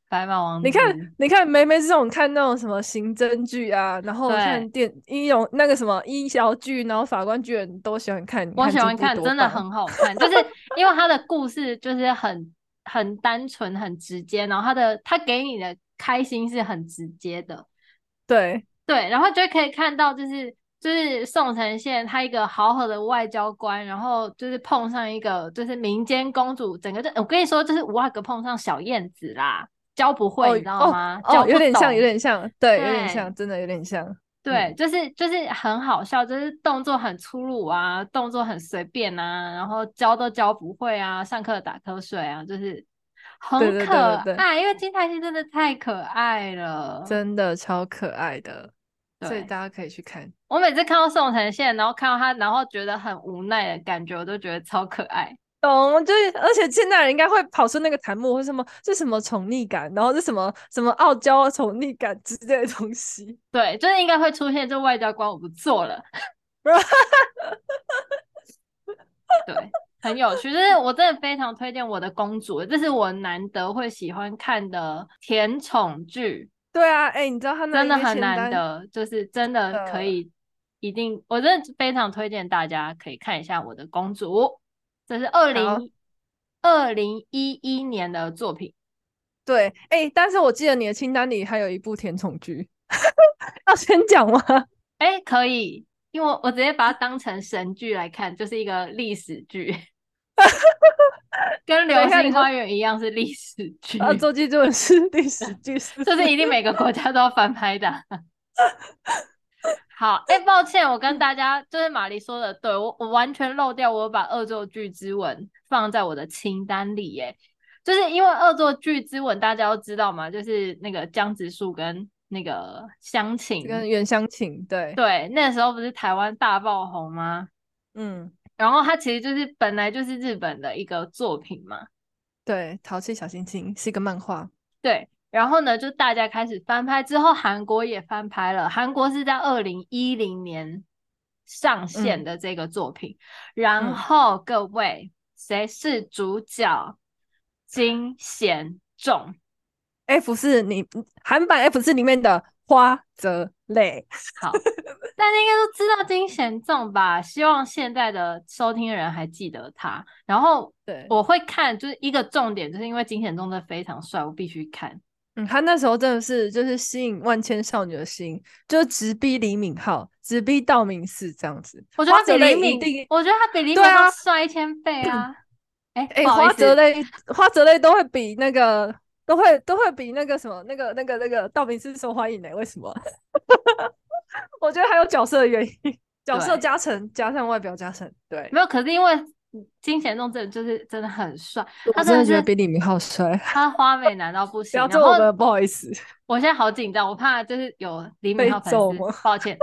白马王子。你看，你看，梅梅这种看那种什么刑侦剧啊，然后看电医勇那个什么医疗剧，然后法官剧人都喜欢看。我喜欢看，真的很好看，就是 因为他的故事就是很很单纯、很直接，然后他的他给你的开心是很直接的。对对，然后就可以看到，就是就是宋承宪他一个好好的外交官，然后就是碰上一个就是民间公主，整个就我跟你说，就是五阿哥碰上小燕子啦，教不会，哦、你知道吗？哦，哦有点像，有点像，对，对有点像，真的有点像。对，嗯、就是就是很好笑，就是动作很粗鲁啊，动作很随便啊，然后教都教不会啊，上课打瞌睡啊，就是。很可爱，对对对对对，因为金泰熙真的太可爱了，真的超可爱的，所以大家可以去看。我每次看到宋承宪，然后看到他，然后觉得很无奈的感觉，我都觉得超可爱。懂，就是而且现代人应该会跑出那个弹幕或什么，是什么宠溺感，然后是什么什么傲娇宠溺感之类的东西。对，就是应该会出现这外交官，我不做了。对。很有趣，就是我真的非常推荐我的公主，这是我难得会喜欢看的甜宠剧。对啊，哎、欸，你知道他真的很难得，就是真的可以，一定，我真的非常推荐大家可以看一下我的公主。这是二零二零一一年的作品。对，哎、欸，但是我记得你的清单里还有一部甜宠剧，要先讲吗？哎、欸，可以。因为我我直接把它当成神剧来看，就是一个历史剧，跟《流星花园》一样是历史剧。啊，周记就是是历史剧，这 是一定每个国家都要翻拍的。好，哎、欸，抱歉，我跟大家就是玛丽说的，对，我我完全漏掉，我把《恶作剧之吻》放在我的清单里，耶，就是因为《恶作剧之吻》大家都知道嘛，就是那个江直树跟。那个湘琴跟袁湘琴，对对，那时候不是台湾大爆红吗？嗯，然后它其实就是本来就是日本的一个作品嘛，对，淘气小星星是一个漫画，对，然后呢，就大家开始翻拍之后，韩国也翻拍了，韩国是在二零一零年上线的这个作品，嗯、然后各位，谁是主角？金贤重。F 四你韩版 F 四里面的花泽类，好，大家应该都知道金贤重吧？希望现在的收听人还记得他。然后，对，我会看，就是一个重点，就是因为金贤重真的非常帅，我必须看。嗯，他那时候真的是就是吸引万千少女的心，就直逼李敏镐，直逼道明寺这样子。我觉得他比李敏，我觉得他比李敏镐帅一千倍啊！哎哎、啊，花泽类，花泽类都会比那个。都会都会比那个什么那个那个那个道明寺受欢迎呢？为什么？我觉得还有角色的原因，角色加成加上外表加成，对，没有。可是因为金贤重这就是真的很帅，他真的觉得比李明浩帅，他花美男到不 行。不要做我的，不好意思，我现在好紧张，我怕就是有李敏镐粉丝，抱歉。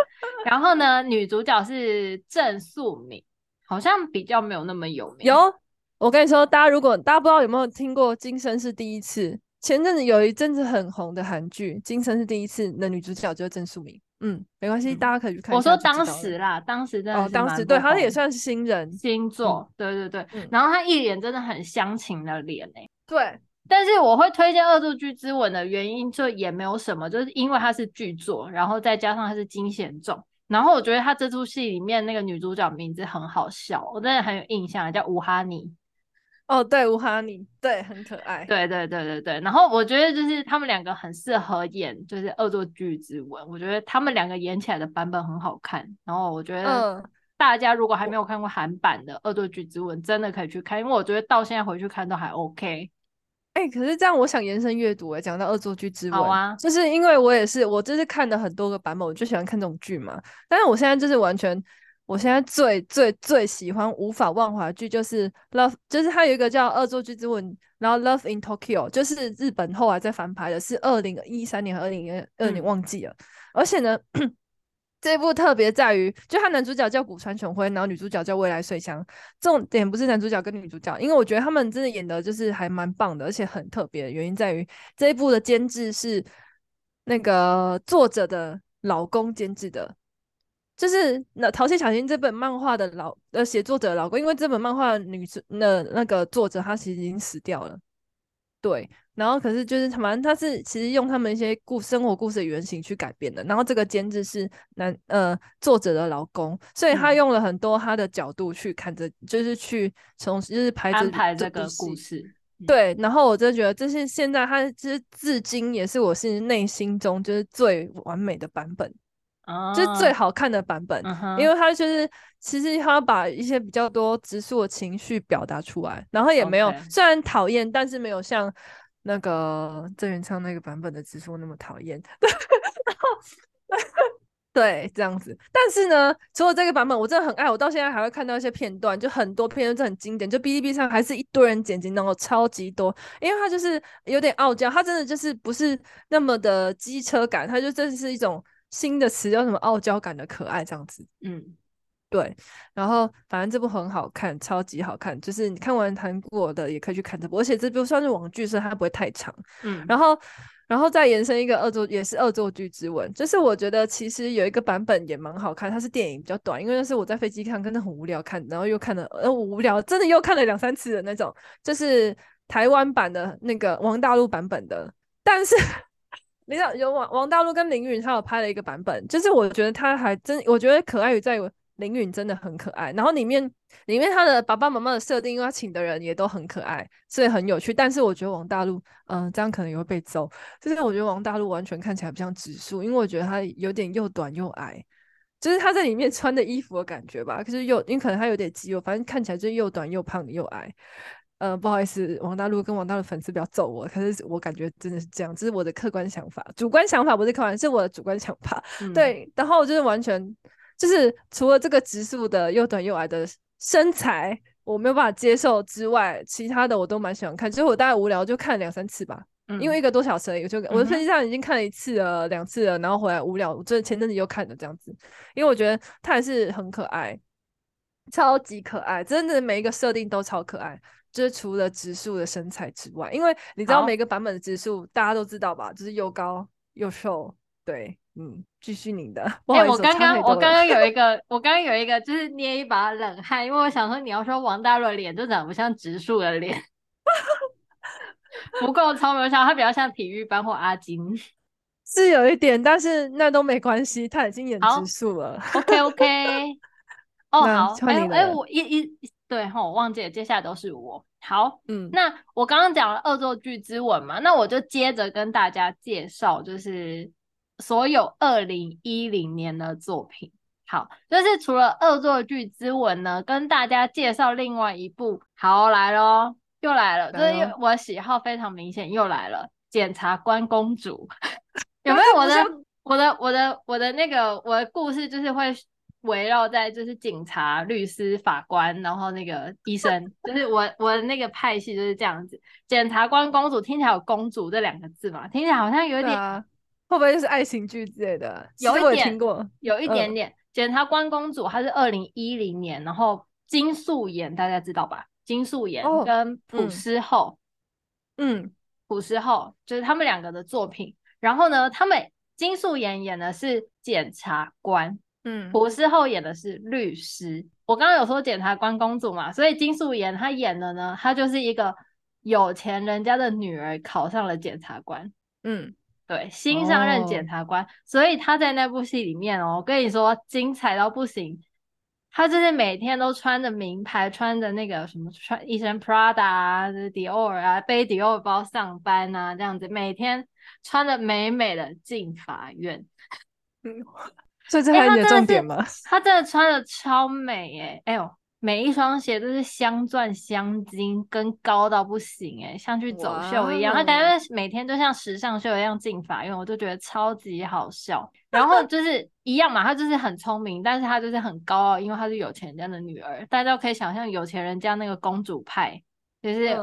然后呢，女主角是郑素敏，好像比较没有那么有名。有，我跟你说，大家如果大家不知道有没有听过《今生是第一次》。前阵子有一阵子很红的韩剧《今生是第一次》那女主角就是郑素敏，嗯，没关系，嗯、大家可以去看。我说当时啦，当时真的哦，当时对，她也算是新人新作，对对对。嗯、然后他一脸真的很乡情的脸诶、欸，对。但是我会推荐《恶作剧之吻》的原因就也没有什么，就是因为它是剧作，然后再加上它是金贤重，然后我觉得她这出戏里面那个女主角名字很好笑，我真的很有印象，叫吴哈妮。哦，对，吴哈尼，对，很可爱。对对对对对。然后我觉得就是他们两个很适合演，就是《恶作剧之吻》。我觉得他们两个演起来的版本很好看。然后我觉得大家如果还没有看过韩版的《恶作剧之吻》，真的可以去看，因为我觉得到现在回去看都还 OK。哎、欸，可是这样我想延伸阅读哎，讲到《恶作剧之吻》，好啊，就是因为我也是，我就是看了很多个版本，我就喜欢看这种剧嘛。但是我现在就是完全。我现在最最最喜欢无法忘怀的剧就是《Love》，就是它有一个叫《恶作剧之吻》，然后《Love in Tokyo》，就是日本后来再翻拍的，是二零一三年和二零二二年忘记了。嗯、而且呢，这一部特别在于，就他男主角叫古川雄辉，然后女主角叫未来穗香。重点不是男主角跟女主角，因为我觉得他们真的演的就是还蛮棒的，而且很特别的原因在于这一部的监制是那个作者的老公监制的。就是那《淘气小新》这本漫画的老呃写作者的老公，因为这本漫画女主那那个作者她其实已经死掉了，对。然后可是就是反正他是其实用他们一些故生活故事的原型去改编的。然后这个监制是男呃作者的老公，所以他用了很多他的角度去看着，嗯、就是去从就是拍这安排这个故事。对。然后我真的觉得这是现在他其实至今也是我是内心中就是最完美的版本。Oh, 就是最好看的版本，uh -huh. 因为他就是其实他把一些比较多直述的情绪表达出来，然后也没有，okay. 虽然讨厌，但是没有像那个郑元畅那个版本的直述那么讨厌。然后 对，这样子。但是呢，除了这个版本，我真的很爱，我到现在还会看到一些片段，就很多片段都很经典，就哔哩哔哩上还是一堆人剪辑，然后超级多，因为他就是有点傲娇，他真的就是不是那么的机车感，他就真的是一种。新的词叫什么？傲娇感的可爱这样子，嗯，对。然后反正这部很好看，超级好看。就是你看完韩国的也可以去看这部，而且这部算是网剧，所以它不会太长。嗯，然后，然后再延伸一个恶作，也是恶作剧之吻。就是我觉得其实有一个版本也蛮好看，它是电影比较短，因为那是我在飞机看，真的很无聊看，然后又看了呃无聊，真的又看了两三次的那种。就是台湾版的那个王大陆版本的，但是。你知道有王王大陆跟林允，他有拍了一个版本，就是我觉得他还真，我觉得可爱于在于林允真的很可爱，然后里面里面他的爸爸妈妈的设定，因为他请的人也都很可爱，所以很有趣。但是我觉得王大陆，嗯、这样可能也会被揍。就是我觉得王大陆完全看起来不像直树，因为我觉得他有点又短又矮，就是他在里面穿的衣服的感觉吧，可是又因为可能他有点肌肉，反正看起来就又短又胖又矮。呃，不好意思，王大陆跟王大陆粉丝不要揍我，可是我感觉真的是这样，这是我的客观想法，主观想法不是客观，是我的主观想法。嗯、对，然后就是完全就是除了这个直树的又短又矮的身材我没有办法接受之外，其他的我都蛮喜欢看。就是我大概无聊就看了两三次吧，嗯、因为一个多小时而已，我就我的飞机上已经看了一次了、两次了，然后回来无聊，我这前阵子又看了这样子，因为我觉得他还是很可爱，超级可爱，真的每一个设定都超可爱。就是除了植树的身材之外，因为你知道每个版本的植树大家都知道吧，就是又高又瘦。对，嗯，继续你的。哎、欸，我刚刚我刚刚有一 个，我刚刚有一个就是捏一把冷汗，因为我想说你要说王大陆的脸就长不像植树的脸，不够聪明，像他比较像体育班或阿金，是有一点，但是那都没关系，他已经演植树了。OK OK，哦好，哎哎、欸、我一一。对吼，我忘记了，接下来都是我。好，嗯，那我刚刚讲了恶作剧之吻嘛，那我就接着跟大家介绍，就是所有二零一零年的作品。好，就是除了恶作剧之吻呢，跟大家介绍另外一部。好，来咯，又来了，就是我喜好非常明显，又来了。检察官公主，有没有我的我的我的我的那个我的故事，就是会。围绕在就是警察、律师、法官，然后那个医生，就是我我的那个派系就是这样子。检察官公主听起来有“公主”这两个字嘛？听起来好像有点，啊、会不会就是爱情剧之类的？有一点，有一点点。检、嗯、察官公主，她是二零一零年，然后金素妍大家知道吧？金素妍跟朴诗后，嗯，朴诗后就是他们两个的作品。然后呢，他们金素妍演的是检察官。嗯，胡世厚演的是律师。我刚刚有说检察官公主嘛，所以金素妍她演的呢，她就是一个有钱人家的女儿考上了检察官。嗯，对，新上任检察官，哦、所以她在那部戏里面哦，我跟你说精彩到不行。她就是每天都穿着名牌，穿着那个什么穿一身 Prada 啊、迪奥啊，背迪奥包上班啊，这样子每天穿的美美的进法院。嗯，所以这还是你的重点吗？欸、他，他真的穿的超美诶、欸，哎呦。每一双鞋都是镶钻镶金，跟高到不行诶、欸，像去走秀一样。他感觉每天都像时尚秀一样进法院，我就觉得超级好笑。然后就是一样嘛，他就是很聪明，但是他就是很高傲，因为他是有钱人家的女儿。大家都可以想象有钱人家那个公主派，就是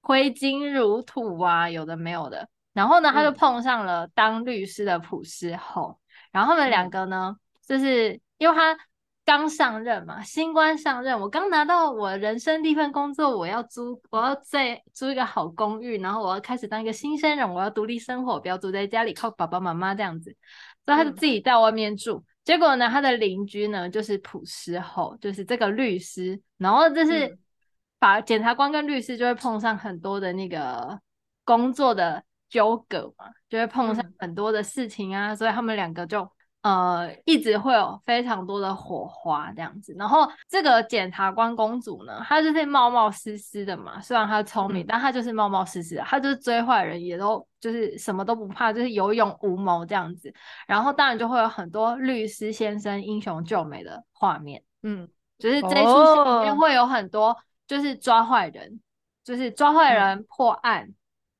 挥金如土啊，有的没有的。然后呢，他就碰上了当律师的朴师厚，然后他们两个呢，就是因为他。刚上任嘛，新官上任，我刚拿到我人生第一份工作，我要租，我要再租一个好公寓，然后我要开始当一个新鲜人，我要独立生活，不要住在家里靠爸爸妈妈这样子，所以他就自己在外面住。嗯、结果呢，他的邻居呢就是普师侯，就是这个律师，然后就是把检察官跟律师就会碰上很多的那个工作的纠葛嘛，就会碰上很多的事情啊，嗯、所以他们两个就。呃，一直会有非常多的火花这样子，然后这个检察官公主呢，她就是冒冒失失的嘛，虽然她聪明，嗯、但她就是冒冒失失的，她就是追坏人也都就是什么都不怕，就是有勇无谋这样子，然后当然就会有很多律师先生英雄救美的画面，嗯，就是这一出戏里面会有很多就是抓坏人，哦、就是抓坏人破案，嗯、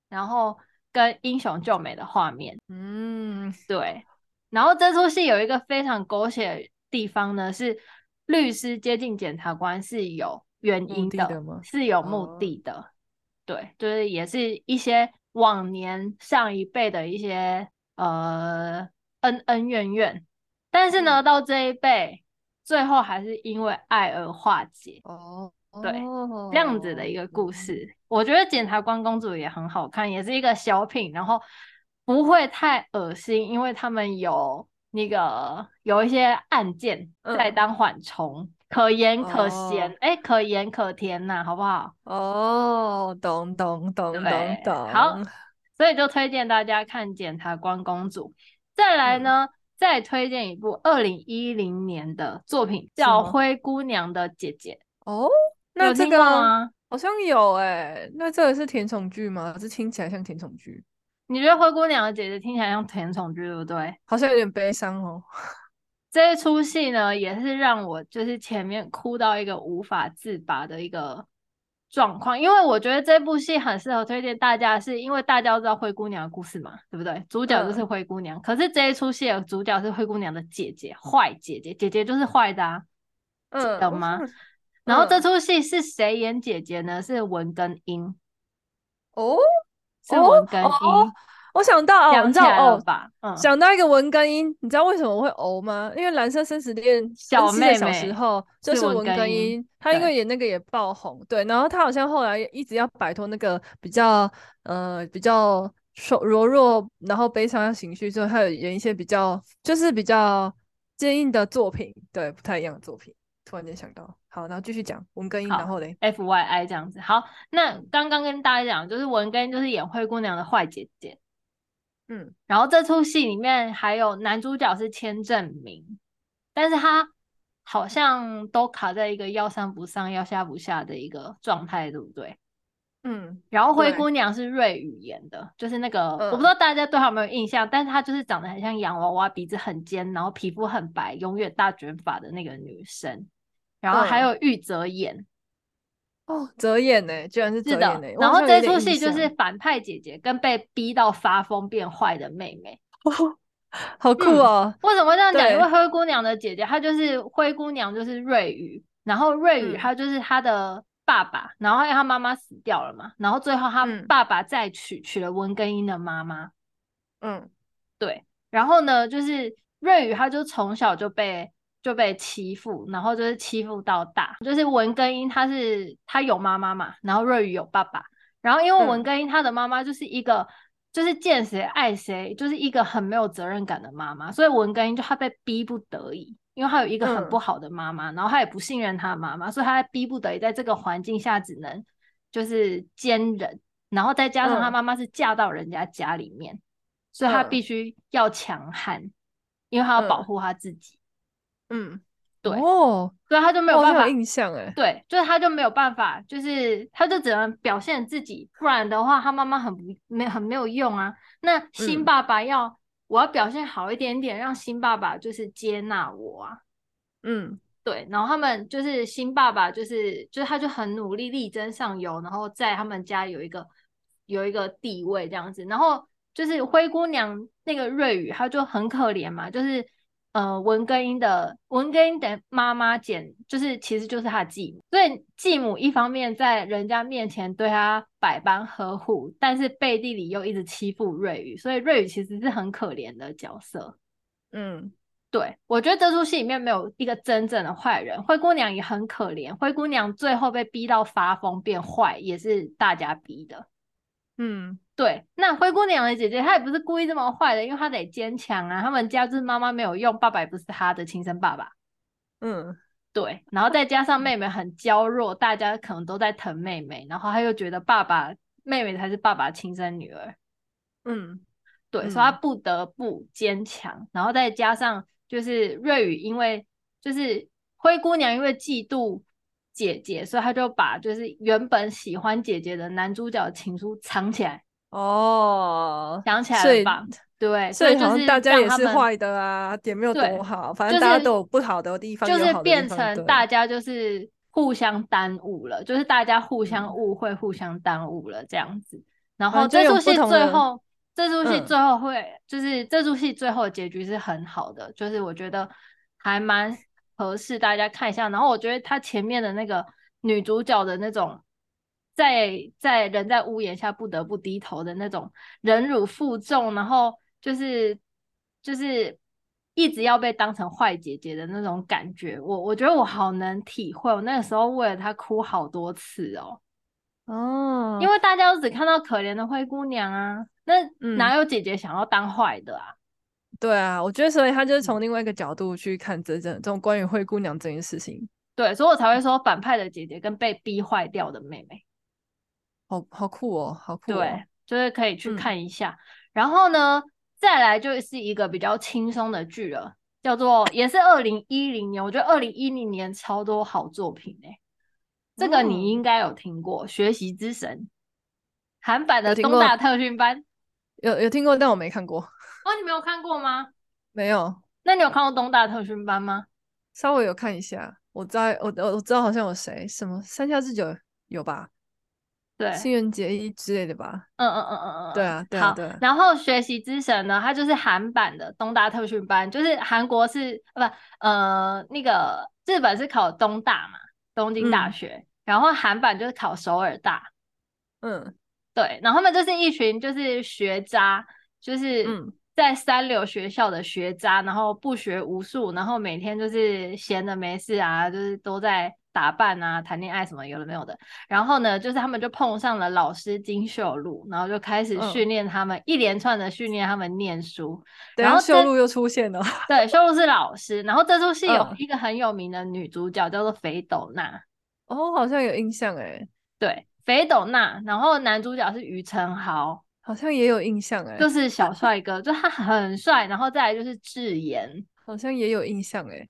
然后跟英雄救美的画面，嗯，对。然后这出戏有一个非常狗血的地方呢，是律师接近检察官是有原因的，的是有目的的，哦、对，就是也是一些往年上一辈的一些呃恩恩怨怨，但是呢，嗯、到这一辈最后还是因为爱而化解哦，对，这样子的一个故事，嗯、我觉得检察官公主也很好看，也是一个小品，然后。不会太恶心，因为他们有那个有一些案件在当缓冲，嗯、可盐可咸，哎、哦，可盐可甜呐、啊，好不好？哦，懂懂懂懂懂。好，所以就推荐大家看《检察官公主》。再来呢，嗯、再推荐一部二零一零年的作品，叫《灰姑娘的姐姐》。哦，那这个吗？好像有哎、欸，那这个是甜宠剧吗？这听起来像甜宠剧。你觉得灰姑娘的姐姐听起来像甜宠剧，对不对？好像有点悲伤哦。这一出戏呢，也是让我就是前面哭到一个无法自拔的一个状况，因为我觉得这部戏很适合推荐大家，是因为大家都知道灰姑娘的故事嘛，对不对？主角就是灰姑娘，嗯、可是这一出戏的主角是灰姑娘的姐姐，坏姐姐，姐姐就是坏的啊，嗯、懂吗？嗯、然后这出戏是谁演姐姐呢？是文根英哦。是文根英，我想到哦，你知道哦吧？嗯，想到一个文根英，你知道为什么我会哦吗？因为《蓝色生死恋》小妹妹小时候就是文根英，她因为演那个也爆红，对，然后她好像后来一直要摆脱那个比较呃比较柔柔弱，然后悲伤的情绪，所以她有演一些比较就是比较坚硬的作品，对，不太一样的作品。突然间想到，好，然后继续讲文根英，然后嘞，F Y I 这样子。好，那刚刚跟大家讲，就是文根英就是演灰姑娘的坏姐姐，嗯，然后这出戏里面还有男主角是千正明，但是他好像都卡在一个要上不上，要下不下的一个状态，对不对？嗯，然后灰姑娘是瑞宇演的，就是那个、嗯、我不知道大家对她有没有印象，但是她就是长得很像洋娃娃，鼻子很尖，然后皮肤很白，永远大卷发的那个女生。然后还有玉泽演，哦，泽演呢，居然是泽演呢。然后这出戏就是反派姐姐跟被逼到发疯变坏的妹妹，哦，好酷哦！为什么会这样讲？因为灰姑娘的姐姐，她就是灰姑娘，就是瑞宇。然后瑞宇她就是她的爸爸，然后因为她妈妈死掉了嘛，然后最后她爸爸再娶娶了文根英的妈妈。嗯，对。然后呢，就是瑞宇，她就从小就被。就被欺负，然后就是欺负到大。就是文根英，他是他有妈妈嘛，然后瑞宇有爸爸。然后因为文根英他的妈妈就是一个，嗯、就是见谁爱谁，就是一个很没有责任感的妈妈。所以文根英就他被逼不得已，因为他有一个很不好的妈妈，嗯、然后他也不信任他的妈妈，所以他在逼不得已在这个环境下只能就是坚忍。然后再加上他妈妈是嫁到人家家里面，嗯、所以他必须要强悍，因为他要保护他自己。嗯。嗯，对哦，所以他就没有办法有印象哎，对，就是他就没有办法，就是他就只能表现自己，不然的话他妈妈很不没很没有用啊。那新爸爸要、嗯、我要表现好一点点，让新爸爸就是接纳我啊。嗯，对，然后他们就是新爸爸就是就是他就很努力力争上游，然后在他们家有一个有一个地位这样子，然后就是灰姑娘那个瑞宇，他就很可怜嘛，就是。呃，文根英的文根英的妈妈简，就是其实就是他的继母，所以继母一方面在人家面前对他百般呵护，但是背地里又一直欺负瑞宇，所以瑞宇其实是很可怜的角色。嗯，对，我觉得这出戏里面没有一个真正的坏人，灰姑娘也很可怜，灰姑娘最后被逼到发疯变坏，也是大家逼的。嗯。对，那灰姑娘的姐姐她也不是故意这么坏的，因为她得坚强啊。他们家就是妈妈没有用，爸爸也不是她的亲生爸爸。嗯，对，然后再加上妹妹很娇弱，大家可能都在疼妹妹，然后她又觉得爸爸妹妹才是爸爸亲生女儿。嗯，对，嗯、所以她不得不坚强。然后再加上就是瑞宇，因为就是灰姑娘因为嫉妒姐姐，所以她就把就是原本喜欢姐姐的男主角的情书藏起来。哦，想起来了吧？对，所以就是大家也是坏的啊，也没有多好，反正大家都有不好的地方，就是变成大家就是互相耽误了，就是大家互相误会、互相耽误了这样子。然后这出戏最后，这出戏最后会就是这出戏最后的结局是很好的，就是我觉得还蛮合适大家看一下。然后我觉得他前面的那个女主角的那种。在在人在屋檐下不得不低头的那种忍辱负重，然后就是就是一直要被当成坏姐姐的那种感觉，我我觉得我好能体会。我那个时候为了她哭好多次哦，哦，因为大家都只看到可怜的灰姑娘啊，那哪有姐姐想要当坏的啊？嗯，对啊，我觉得所以他就是从另外一个角度去看这这这种关于灰姑娘这件事情。对，所以我才会说反派的姐姐跟被逼坏掉的妹妹。好好酷哦，好酷哦！对，就是可以去看一下。嗯、然后呢，再来就是一个比较轻松的剧了，叫做也是二零一零年。我觉得二零一零年超多好作品哎、欸，这个你应该有听过，嗯《学习之神》韩版的东大特训班，有有，有听过，但我没看过。哦，你没有看过吗？没有。那你有看过东大特训班吗？稍微有看一下，我在，我我我知道好像有谁，什么山下智久有吧？对，新垣结衣之类的吧。嗯嗯嗯嗯嗯，对啊，对啊，对啊。然后学习之神呢，它就是韩版的东大特训班，就是韩国是不呃那个日本是考东大嘛，东京大学，嗯、然后韩版就是考首尔大。嗯，对，然后他们就是一群就是学渣，就是在三流学校的学渣，然后不学无术，然后每天就是闲的没事啊，就是都在。打扮啊，谈恋爱什么有的没有的，然后呢，就是他们就碰上了老师金秀露，然后就开始训练他们，嗯、一连串的训练他们念书。然后秀路又出现了，对，秀路是老师。然后这出戏有一个很有名的女主角、嗯、叫做肥斗娜，哦，好像有印象哎。对，肥斗娜，然后男主角是于承豪，好像也有印象哎，就是小帅哥，就他很帅。然后再来就是智妍，好像也有印象哎。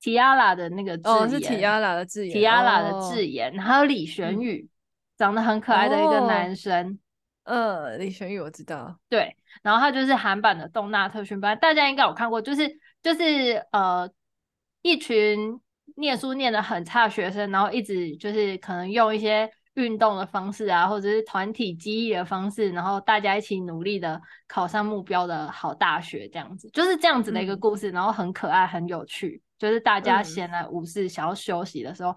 T-ara 的那个字眼，哦，是 T-ara 的字眼，T-ara 的字眼，还有李玄宇，长得很可爱的一个男生。呃，李玄宇我知道，对，然后他就是韩版的动纳特训班，大家应该有看过，就是就是呃，一群念书念的很差的学生，然后一直就是可能用一些。运动的方式啊，或者是团体记忆的方式，然后大家一起努力的考上目标的好大学，这样子就是这样子的一个故事，嗯、然后很可爱，很有趣，就是大家闲来无事想要休息的时候，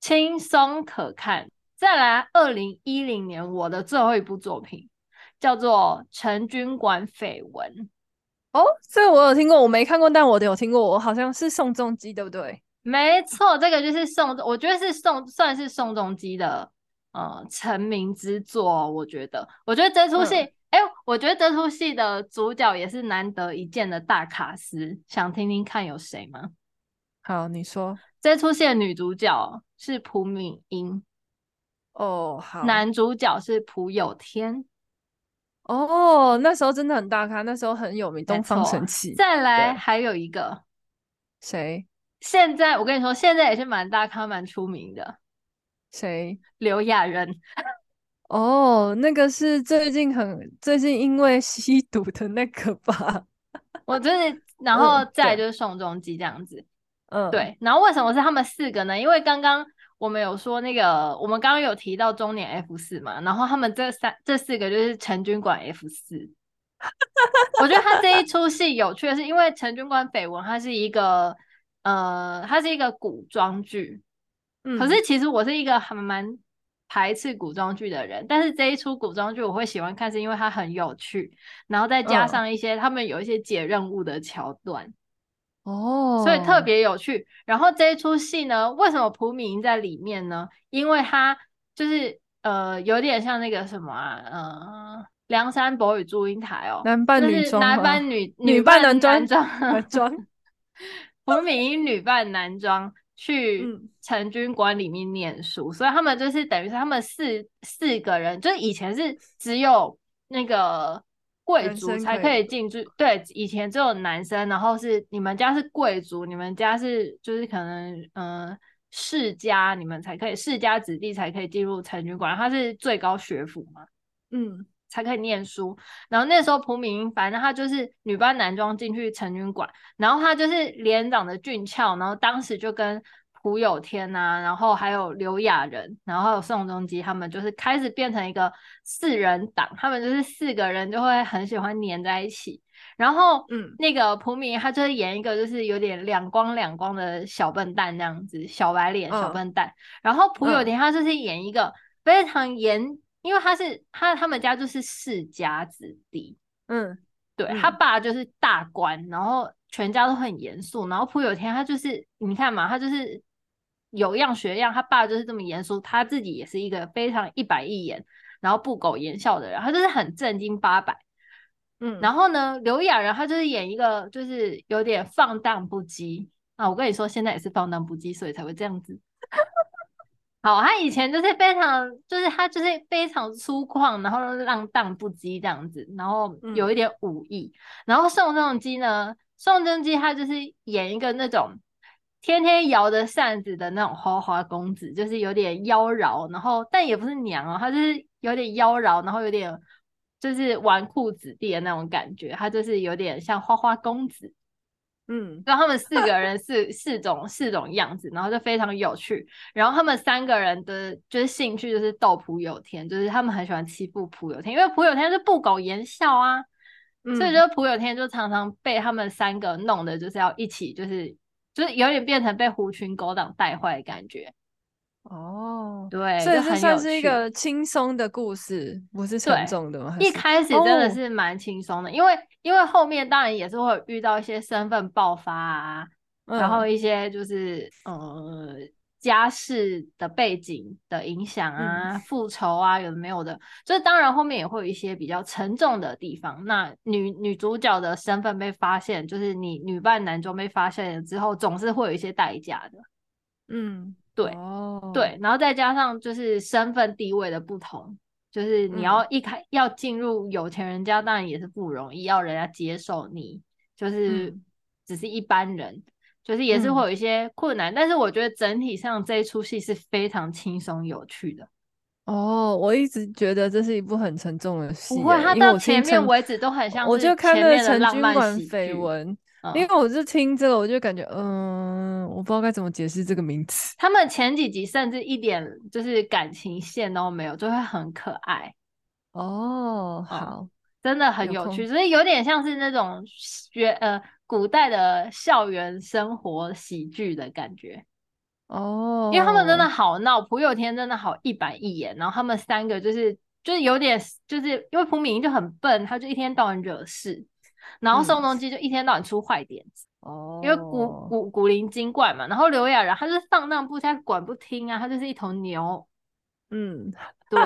轻松、嗯、可看。再来，二零一零年我的最后一部作品叫做《陈军馆绯闻》。哦，这个我有听过，我没看过，但我有听过，我好像是宋仲基，对不对？没错，这个就是宋，我觉得是宋，算是宋仲基的呃成名之作。我觉得，我觉得这出戏，哎、我觉得这出戏的主角也是难得一见的大卡司，想听听看有谁吗？好，你说。这出戏的女主角是朴敏英。哦，好。男主角是朴有天。哦，那时候真的很大咖，那时候很有名，东方神起。再来还有一个谁？现在我跟你说，现在也是蛮大咖、蛮出名的。谁？刘亚仁。哦，那个是最近很最近因为吸毒的那个吧？我就是，然后再就是宋仲基这样子。嗯，对。然后为什么是他们四个呢？因为刚刚我们有说那个，我们刚刚有提到中年 F 四嘛，然后他们这三这四个就是陈军馆 F 四。我觉得他这一出戏有趣的是，因为陈军馆绯闻，它是一个呃，它是一个古装剧。嗯，可是其实我是一个还蛮。排斥古装剧的人，但是这一出古装剧我会喜欢看，是因为它很有趣，然后再加上一些、嗯、他们有一些解任务的桥段，哦，所以特别有趣。然后这一出戏呢，为什么朴敏英在里面呢？因为他就是呃，有点像那个什么啊，呃，梁山伯与祝英台哦，男扮女装，男扮女女扮男装，男装，朴敏英女扮男装。去成军馆里面念书，嗯，所以他们就是等于是他们四四个人，就是以前是只有那个贵族才可以进去，对，以前只有男生，然后是你们家是贵族，你们家是就是可能嗯、呃、世家，你们才可以世家子弟才可以进入成军馆，他是最高学府嘛，嗯。才可以念书，然后那时候朴敏英，反正她就是女扮男装进去成军馆，然后她就是脸长得俊俏，然后当时就跟朴有天啊，然后还有刘亚仁，然后还有宋仲基他们就是开始变成一个四人党，他们就是四个人就会很喜欢黏在一起，然后嗯，那个朴敏英她就是演一个就是有点两光两光的小笨蛋那样子，小白脸小笨蛋，嗯、然后朴有天他就是演一个非常严。因为他是他他们家就是世家子弟，嗯，对，嗯、他爸就是大官，然后全家都很严肃，然后朴有天他就是你看嘛，他就是有样学样，他爸就是这么严肃，他自己也是一个非常一板一眼，然后不苟言笑的人，他就是很正经八百，嗯，然后呢，刘亚仁他就是演一个就是有点放荡不羁啊，我跟你说现在也是放荡不羁，所以才会这样子。好，他以前就是非常，就是他就是非常粗犷，然后浪荡不羁这样子，然后有一点武艺。嗯、然后宋仲基呢，宋仲基他就是演一个那种天天摇着扇子的那种花花公子，就是有点妖娆，然后但也不是娘哦，他就是有点妖娆，然后有点就是纨绔子弟的那种感觉，他就是有点像花花公子。嗯，然后他们四个人是四种四种样子，然后就非常有趣。然后他们三个人的就是兴趣就是逗朴有天，就是他们很喜欢欺负朴有天，因为朴有天是不苟言笑啊，嗯、所以就朴有天就常常被他们三个弄的，就是要一起，就是就是有点变成被狐群狗党带坏的感觉。哦，对，所以这算是一个轻松的故事，不是沉重的吗？一开始真的是蛮轻松的，哦、因为因为后面当然也是会遇到一些身份爆发啊，嗯、然后一些就是呃家世的背景的影响啊，复、嗯、仇啊，有的没有的，就是当然后面也会有一些比较沉重的地方。那女女主角的身份被发现，就是你女扮男装被发现了之后，总是会有一些代价的。嗯。对、哦、对，然后再加上就是身份地位的不同，就是你要一开、嗯、要进入有钱人家，当然也是不容易，要人家接受你，就是只是一般人，嗯、就是也是会有一些困难。嗯、但是我觉得整体上这一出戏是非常轻松有趣的。哦，我一直觉得这是一部很沉重的戏，不会，它到前面为止都很像，我就看那个成军馆绯闻。因为我是听这个，我就感觉，嗯，我不知道该怎么解释这个名词。他们前几集甚至一点就是感情线都没有，就会很可爱。哦，好，嗯、真的很有趣，有所以有点像是那种学呃古代的校园生活喜剧的感觉。哦，因为他们真的好闹，朴有天真的好一板一眼，然后他们三个就是就是有点就是因为朴敏英就很笨，他就一天到晚惹事。然后宋仲基就一天到晚出坏点子，哦、嗯，因为古古古灵精怪嘛。然后刘亚仁他就是放荡不羁，他管不听啊，他就是一头牛。嗯，对，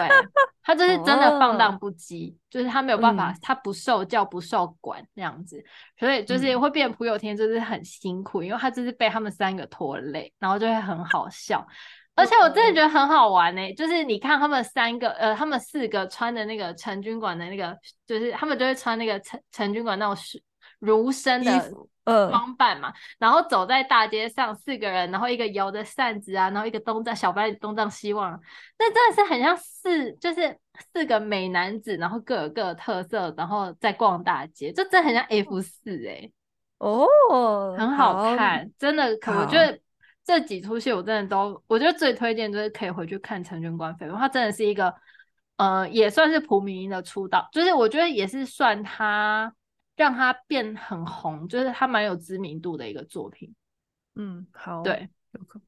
他就是真的放荡不羁，哦、就是他没有办法，嗯、他不受教不受管那样子，所以就是会变朴有天就是很辛苦，因为他就是被他们三个拖累，然后就会很好笑。而且我真的觉得很好玩呢、欸，就是你看他们三个，呃，他们四个穿的那个成军馆的那个，就是他们就会穿那个成成军馆那种儒生的装扮嘛，嗯、然后走在大街上，四个人，然后一个摇着扇子啊，然后一个东张小白东张西望，那真的是很像四，就是四个美男子，然后各有各的特色，然后在逛大街，这真的很像 F 四哎、欸，哦，很好看，好真的，可我觉得这几出戏我真的都，我觉得最推荐就是可以回去看《陈军官废话》，它真的是一个。呃，也算是蒲明英的出道，就是我觉得也是算他让他变很红，就是他蛮有知名度的一个作品。嗯，好，对，有可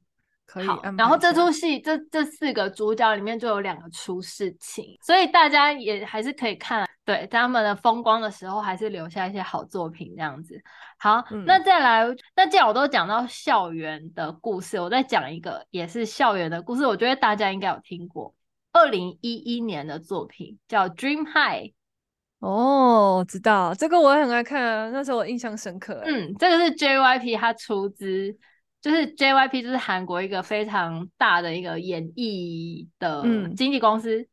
可以。然后这出戏这这四个主角里面就有两个出事情，所以大家也还是可以看，对，他们的风光的时候，还是留下一些好作品这样子。好，嗯、那再来，那既然我都讲到校园的故事，我再讲一个也是校园的故事，我觉得大家应该有听过。二零一一年的作品叫《Dream High》哦，知道这个我也很爱看啊，那时候我印象深刻。嗯，这个是 JYP 他出资，就是 JYP 就是韩国一个非常大的一个演艺的经纪公司，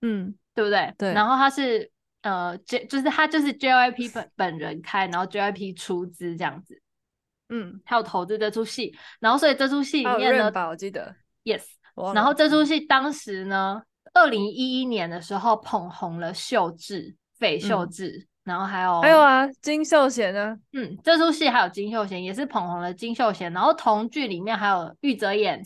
嗯，对不对？对。然后他是呃 J，就是他就是 JYP 本本人开，然后 JYP 出资这样子，嗯，还有投资这出戏，然后所以这出戏里面呢，我记得，Yes。然后这出戏当时呢，二零一一年的时候捧红了秀智、费。秀智，嗯、然后还有还有啊金秀贤呢，嗯，这出戏还有金秀贤也是捧红了金秀贤，然后同剧里面还有玉泽演，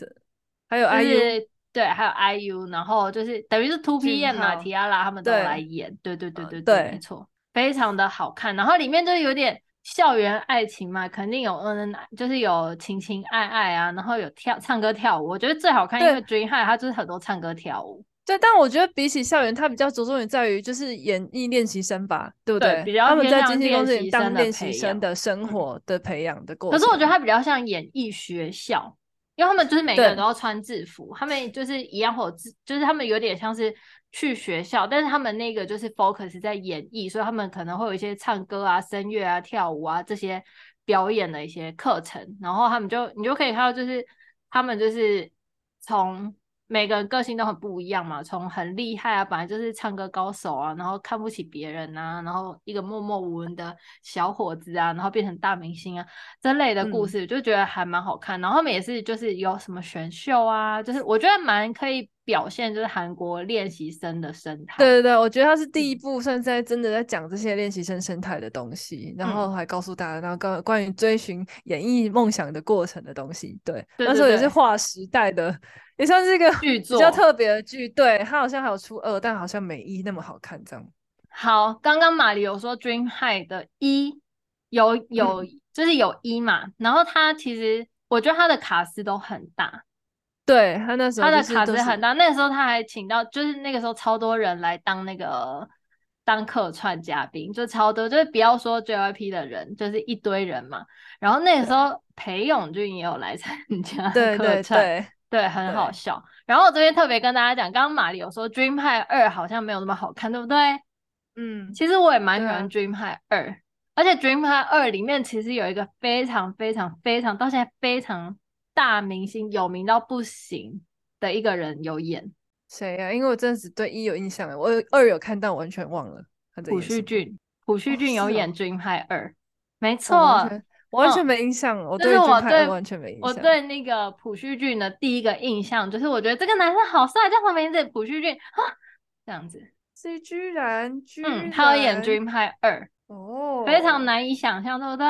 还有 IU，对，还有 IU，然后就是等于是 2PM 嘛，T-ara 他们都来演，对对对对对，对没错，非常的好看，然后里面就有点。校园爱情嘛，肯定有嗯，就是有情情爱爱啊，然后有跳唱歌跳舞。我觉得最好看，因为 Dream High 它就是很多唱歌跳舞。对，但我觉得比起校园，它比较着重于在于就是演艺练习生吧，对不对？对，比较他们在经纪公司当练习生的生活的培养的过程。可是我觉得它比较像演艺学校，因为他们就是每个人都要穿制服，他们就是一样会有制，就是他们有点像是。去学校，但是他们那个就是 focus 在演艺，所以他们可能会有一些唱歌啊、声乐啊、跳舞啊这些表演的一些课程，然后他们就你就可以看到，就是他们就是从。每个人个性都很不一样嘛，从很厉害啊，本来就是唱歌高手啊，然后看不起别人啊，然后一个默默无闻的小伙子啊，然后变成大明星啊，这类的故事，就觉得还蛮好看。嗯、然后他们也是就是有什么选秀啊，就是我觉得蛮可以表现就是韩国练习生的生态。对对对，我觉得他是第一部算是在真的在讲这些练习生生态的东西，然后还告诉大家，然后关关于追寻演艺梦想的过程的东西。对，那时候也是划时代的。也算是一个比较特别的剧，对，它好像还有出二，但好像没一那么好看这样。好，刚刚马里有说 Dream High 的一有有、嗯、就是有一嘛，然后他其实我觉得他的卡司都很大，对他那时候、就是、他的卡司很大，那时候他还请到就是那个时候超多人来当那个当客串嘉宾，就超多，就是不要说 JYP 的人，就是一堆人嘛。然后那个时候裴勇俊也有来参加客串。对对对。对，很好笑。然后我这边特别跟大家讲，刚刚马里有说《Dream High 二》好像没有那么好看，对不对？嗯，其实我也蛮喜欢《Dream High 二》啊，而且《Dream High 二》里面其实有一个非常非常非常到现在非常大明星，有名到不行的一个人有演。谁呀、啊？因为我真的只对一有印象，我二有看到，完全忘了。朴叙俊，朴叙俊有演《Dream High 二》，没错。哦完全没印象，我对我对完全没印象。我对那个朴叙俊的第一个印象就是，我觉得这个男生好帅，叫什么名字？朴叙俊啊，这样子。是居然居然，嗯，他有演《Dream High 二》哦，非常难以想象，对不对？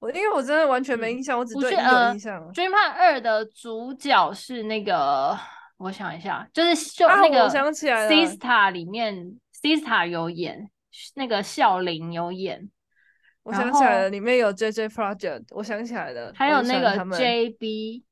我因为我真的完全没印象，我只对一有印象。《Dream High 二》的主角是那个，我想一下，就是就那个，我想起来了，Sistar 里面，Sistar 有演，那个孝琳有演。我想起来了，里面有 JJ Project，我想起来了，还有那个 JB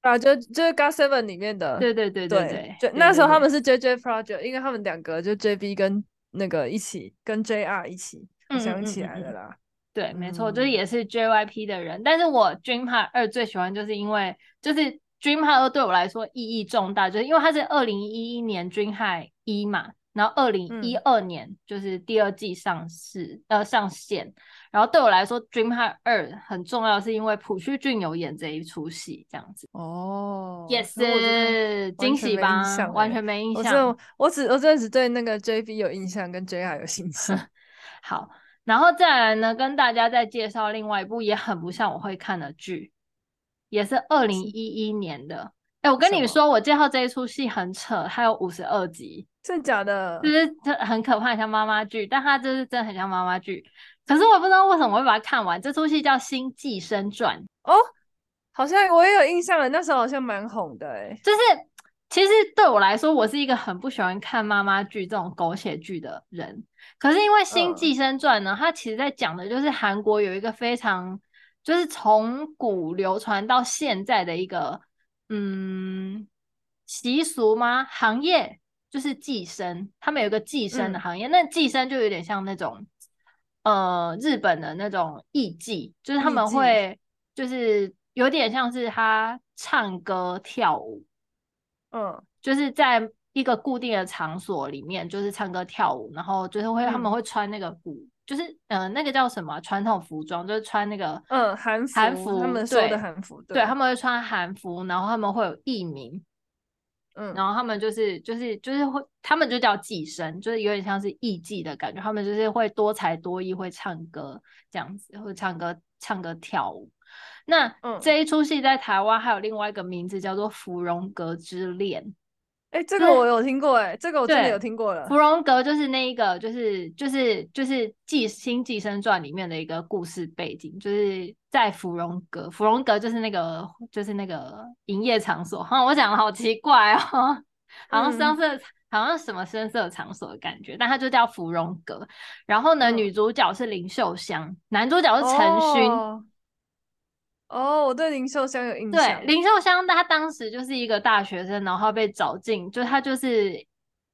啊，就就是 GOT7 里面的，对对对对对，就那时候他们是 JJ Project，因为他们两个就 JB 跟那个一起跟 JR 一起，我想起来了啦，对，没错，就是也是 JYP 的人，但是我 Dream High 二最喜欢，就是因为就是 Dream High 二对我来说意义重大，就是因为它是二零一一年 Dream High 一嘛。然后二零一二年就是第二季上市，嗯、呃上线。然后对我来说，《Dream High 二》很重要，是因为朴叙俊有演这一出戏，这样子。哦也是惊喜吧？完全没印象。我只我只我只对那个 JB 有印象，跟 JR 有印象。好，然后再来呢，跟大家再介绍另外一部也很不像我会看的剧，也是二零一一年的。哎，我跟你说，我介绍这一出戏很扯，它有五十二集，真的假的？就是很可怕，像妈妈剧，但它就是真的很像妈妈剧。可是我也不知道为什么我会把它看完。这出戏叫《新寄生传》哦，好像我也有印象了，那时候好像蛮红的哎。就是其实对我来说，我是一个很不喜欢看妈妈剧这种狗血剧的人。可是因为《新寄生传》呢，嗯、它其实在讲的就是韩国有一个非常就是从古流传到现在的一个。嗯，习俗吗？行业就是寄生，他们有个寄生的行业。嗯、那寄生就有点像那种，呃，日本的那种艺妓，就是他们会，就是有点像是他唱歌跳舞，嗯，就是在一个固定的场所里面，就是唱歌跳舞，然后就是会、嗯、他们会穿那个古。就是嗯、呃，那个叫什么传统服装，就是穿那个嗯韩服，韩服他们说的韩服，对，对，他们会穿韩服，然后他们会有艺名，嗯，然后他们就是就是就是会，他们就叫寄生，就是有点像是艺妓的感觉，他们就是会多才多艺，会唱歌这样子，会唱歌唱歌跳舞。那、嗯、这一出戏在台湾还有另外一个名字叫做《芙蓉阁之恋》。哎、欸，这个我有听过、欸，哎，这个我真的有听过了。芙蓉阁就是那一个，就是就是就是寄新寄生传里面的一个故事背景，就是在芙蓉阁。芙蓉阁就是那个就是那个营业场所。哈，我讲的好奇怪哦，好像深色，嗯、好像什么深色场所的感觉，但它就叫芙蓉阁。然后呢，嗯、女主角是林秀香，男主角是陈勋。哦哦，我对林秀香有印象。对，林秀香她当时就是一个大学生，然后被找进，就她就是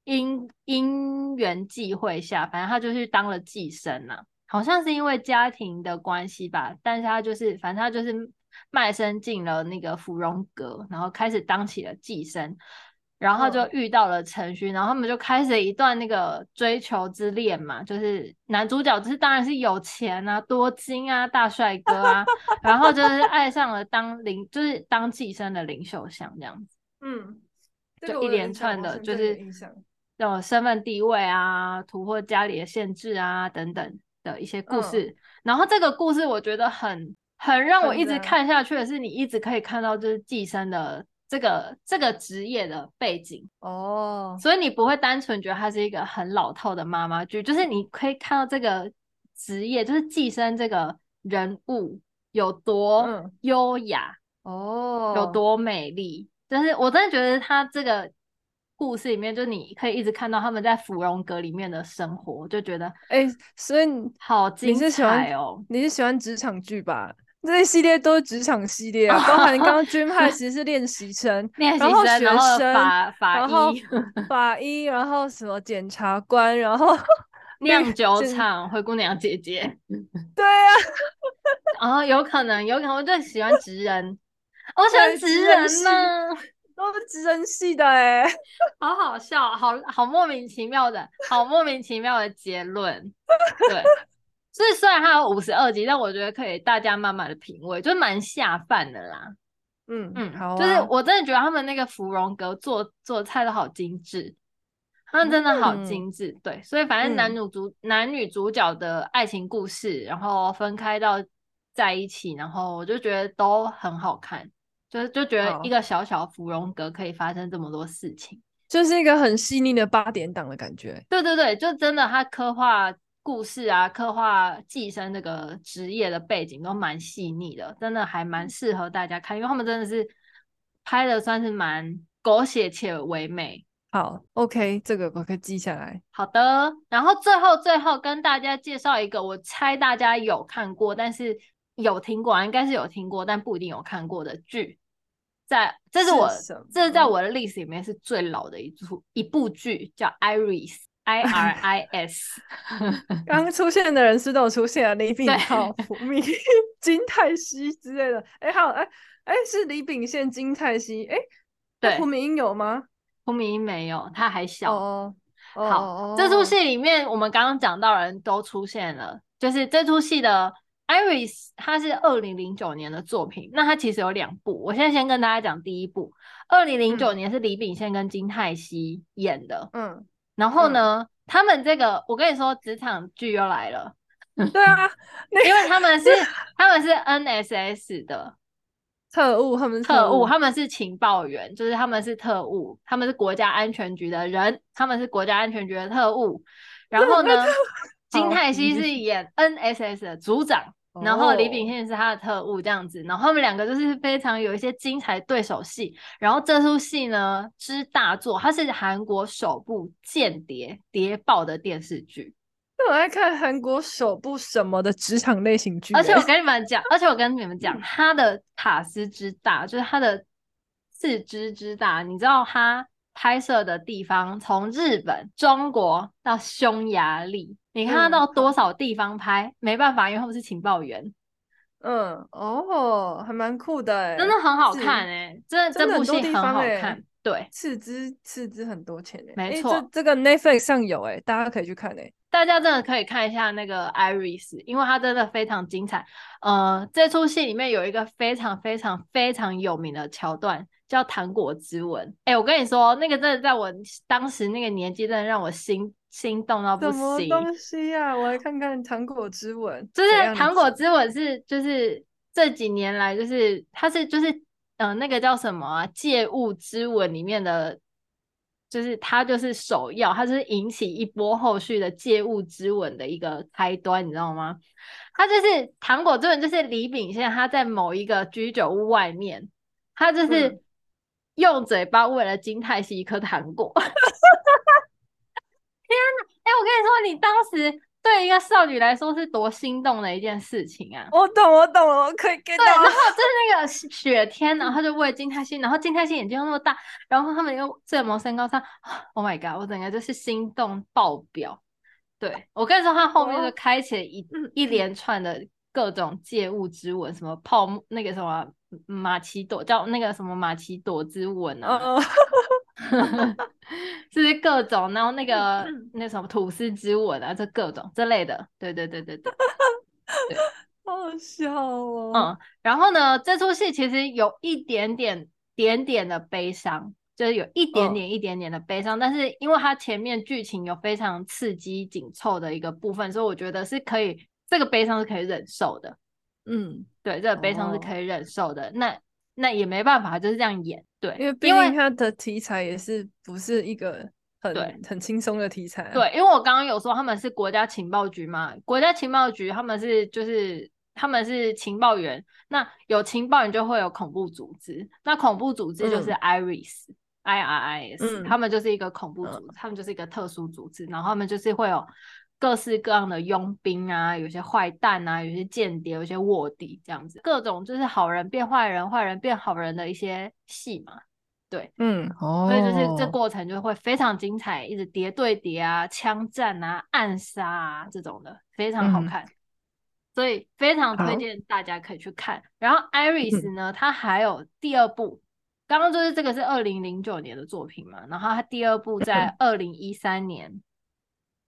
因因缘际会下，反正她就去当了寄生啊，好像是因为家庭的关系吧，但是她就是，反正她就是卖身进了那个芙蓉阁，然后开始当起了寄生。然后就遇到了陈勋，然后他们就开始一段那个追求之恋嘛，就是男主角就是当然是有钱啊、多金啊、大帅哥啊，然后就是爱上了当林，就是当寄生的林秀香这样子，嗯，就一连串的就是那种身份地位啊、突破家里的限制啊等等的一些故事。嗯、然后这个故事我觉得很很让我一直看下去的是，你一直可以看到就是寄生的。这个这个职业的背景哦，oh. 所以你不会单纯觉得它是一个很老套的妈妈剧，就是你可以看到这个职业，就是寄生这个人物有多优雅哦，oh. 有多美丽。但是我真的觉得他这个故事里面，就你可以一直看到他们在芙蓉阁里面的生活，就觉得哎，所以好精彩哦！你是喜欢职场剧吧？这一系列都是职场系列啊，包含刚刚君派其实是练习生，然后学生，法法医，法医，然后什么检察官，然后 酿酒厂灰姑娘姐姐，对啊，然后有可能，有可能我最喜欢职人，我喜欢职人呢，都是职人系的哎，好好笑，好好莫名其妙的，好莫名其妙的结论，对。所以虽然它有五十二集，但我觉得可以大家慢慢的品味，就蛮下饭的啦。嗯嗯，好、啊，就是我真的觉得他们那个芙蓉阁做做菜都好精致，他们真的好精致。嗯、对，所以反正男女主、嗯、男女主角的爱情故事，然后分开到在一起，然后我就觉得都很好看，就就觉得一个小小芙蓉阁可以发生这么多事情，就是一个很细腻的八点档的感觉。对对对，就真的他刻画。故事啊，刻画寄生这个职业的背景都蛮细腻的，真的还蛮适合大家看，因为他们真的是拍的算是蛮狗血且唯美。好，OK，这个我可以记下来。好的，然后最后最后跟大家介绍一个，我猜大家有看过，但是有听过，应该是有听过，但不一定有看过的剧，在这是我是这是在我的历史里面是最老的一出一部剧，叫 Iris。I R I S，刚出现的人是都有出现了，李炳浩、朴敏 金泰熙之类的。哎、欸，还有哎哎，是李炳宪、金泰熙。哎、欸，对，朴敏英有吗？胡敏英没有，他还小。哦，好，哦、这出戏里面我们刚刚讲到的人都出现了，就是这出戏的 Iris，它是二零零九年的作品。那它其实有两部，我现在先跟大家讲第一部。二零零九年是李秉宪跟金泰熙演的。嗯。然后呢，嗯、他们这个，我跟你说，职场剧又来了。对啊，因为他们是他们是 NSS 的特务，他们是特务，他们是情报员，就是他们是特务，他们是国家安全局的人，他们是国家安全局的特务。然后呢，金泰熙是演 NSS 的组长。然后李秉宪是他的特务这样子，然后他们两个就是非常有一些精彩对手戏。然后这出戏呢，之大作，它是韩国首部间谍谍报的电视剧。我爱看韩国首部什么的职场类型剧，而且我跟你们讲，而且我跟你们讲，他的卡斯之大，就是他的四肢之大，你知道他拍摄的地方从日本、中国到匈牙利。你看他到多少地方拍？嗯、没办法，因为他们是情报员。嗯，哦，还蛮酷的哎，真的很好看哎，这这部戏很好看。对，斥资斥资很多钱哎，没错，这这个 Netflix 上有哎，大家可以去看哎。大家真的可以看一下那个 Iris，因为它真的非常精彩。呃，这出戏里面有一个非常非常非常有名的桥段，叫糖果之吻。哎，我跟你说，那个真的在我当时那个年纪，真的让我心。心动到不行！什么东西啊？我来看看《糖果之吻》。就是《糖果之吻》是就是这几年来就是它是就是嗯、呃、那个叫什么啊？《借物之吻》里面的，就是它就是首要，它就是引起一波后续的《借物之吻》的一个开端，你知道吗？它就是《糖果之吻》，就是李秉宪他在某一个居酒屋外面，他就是用嘴巴喂了金泰熙一颗糖果。哪！哎、欸，我跟你说，你当时对一个少女来说是多心动的一件事情啊！我懂，我懂了，我可以 get 到。对，然后就是那个雪天，然后他就喂金泰熙，然后金泰熙眼睛又那么大，然后他们又这么身高差，Oh my god！我整个就是心动爆表。对，我跟你说，他后面就开启了一一连串的各种借物之吻，什么泡沫那个什么马奇朵叫那个什么马奇朵之吻啊。Uh oh. 就 是各种，然后那个那什么吐司之吻啊，这各种这类的，对对对对对，对，好好笑哦。嗯，然后呢，这出戏其实有一点点点点的悲伤，就是有一点点一点点的悲伤，哦、但是因为它前面剧情有非常刺激紧凑的一个部分，所以我觉得是可以，这个悲伤是可以忍受的。嗯，对，这个悲伤是可以忍受的。哦、那那也没办法，就是这样演。对，因为毕竟它的题材也是不是一个很对很轻松的题材啊。对，因为我刚刚有说他们是国家情报局嘛，国家情报局他们是就是他们是情报员，那有情报员就会有恐怖组织，那恐怖组织就是 IRIS，嗯，I R I S，他们就是一个恐怖组织，嗯，他们就是一个特殊组织，然后他们就是会有。各式各样的佣兵啊，有些坏蛋啊，有些间谍，有些卧底，这样子，各种就是好人变坏人，坏人变好人的一些戏嘛。对，嗯，哦，所以就是这过程就会非常精彩，一直叠对叠啊，枪战啊，暗杀啊这种的，非常好看，嗯、所以非常推荐大家可以去看。然后 Iris 呢，它还有第二部，刚刚就是这个是二零零九年的作品嘛，然后它第二部在二零一三年。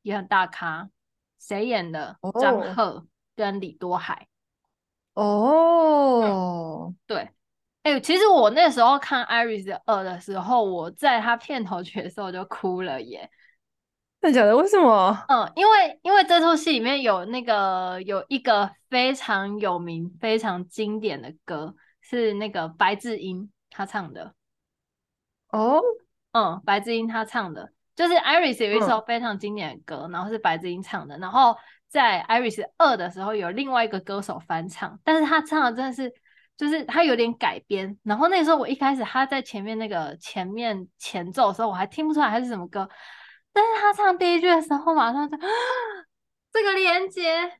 也很大咖，谁演的？张赫跟李多海。哦、嗯，对，哎、欸，其实我那时候看《Iris 二》的时候，我在他片头曲的时候就哭了耶。真的假的？为什么？嗯，因为因为这出戏里面有那个有一个非常有名、非常经典的歌，是那个白智英他唱的。哦，嗯，白智英他唱的。就是 Iris 有一首非常经典的歌，嗯、然后是白智英唱的。然后在 Iris 二的时候，有另外一个歌手翻唱，但是他唱的真的是，就是他有点改编。然后那时候我一开始他在前面那个前面前奏的时候，我还听不出来他是什么歌。但是他唱第一句的时候，马上就这个连接，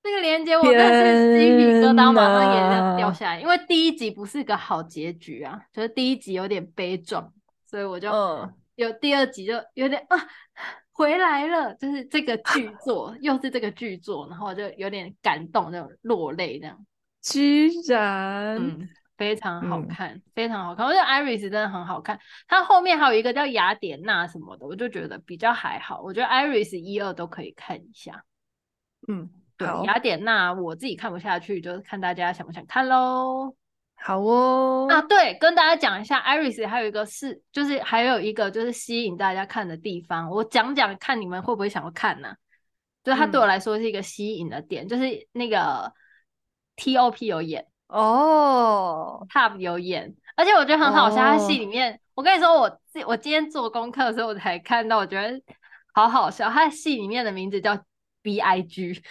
这个连接，我真的是鸡皮疙瘩，马上眼泪掉下来。因为第一集不是个好结局啊，就是第一集有点悲壮，所以我就嗯。有第二集就有点啊，回来了，就是这个剧 作，又是这个剧作，然后就有点感动，那种落泪这样。居然，嗯，非常好看，嗯、非常好看。我觉得 Iris 真的很好看，它后面还有一个叫雅典娜什么的，我就觉得比较还好。我觉得 Iris 一二都可以看一下。嗯，对，雅典娜我自己看不下去，就是看大家想不想看喽。好哦，啊，对，跟大家讲一下，Iris 还有一个是，就是还有一个就是吸引大家看的地方，我讲讲看你们会不会想要看呢、啊？就是它对我来说是一个吸引的点，嗯、就是那个 T.O.P 有演哦，Top 有演，而且我觉得很好笑。他戏里面，我跟你说，我我今天做功课的时候我才看到，我觉得好好笑。他戏里面的名字叫 B.I.G。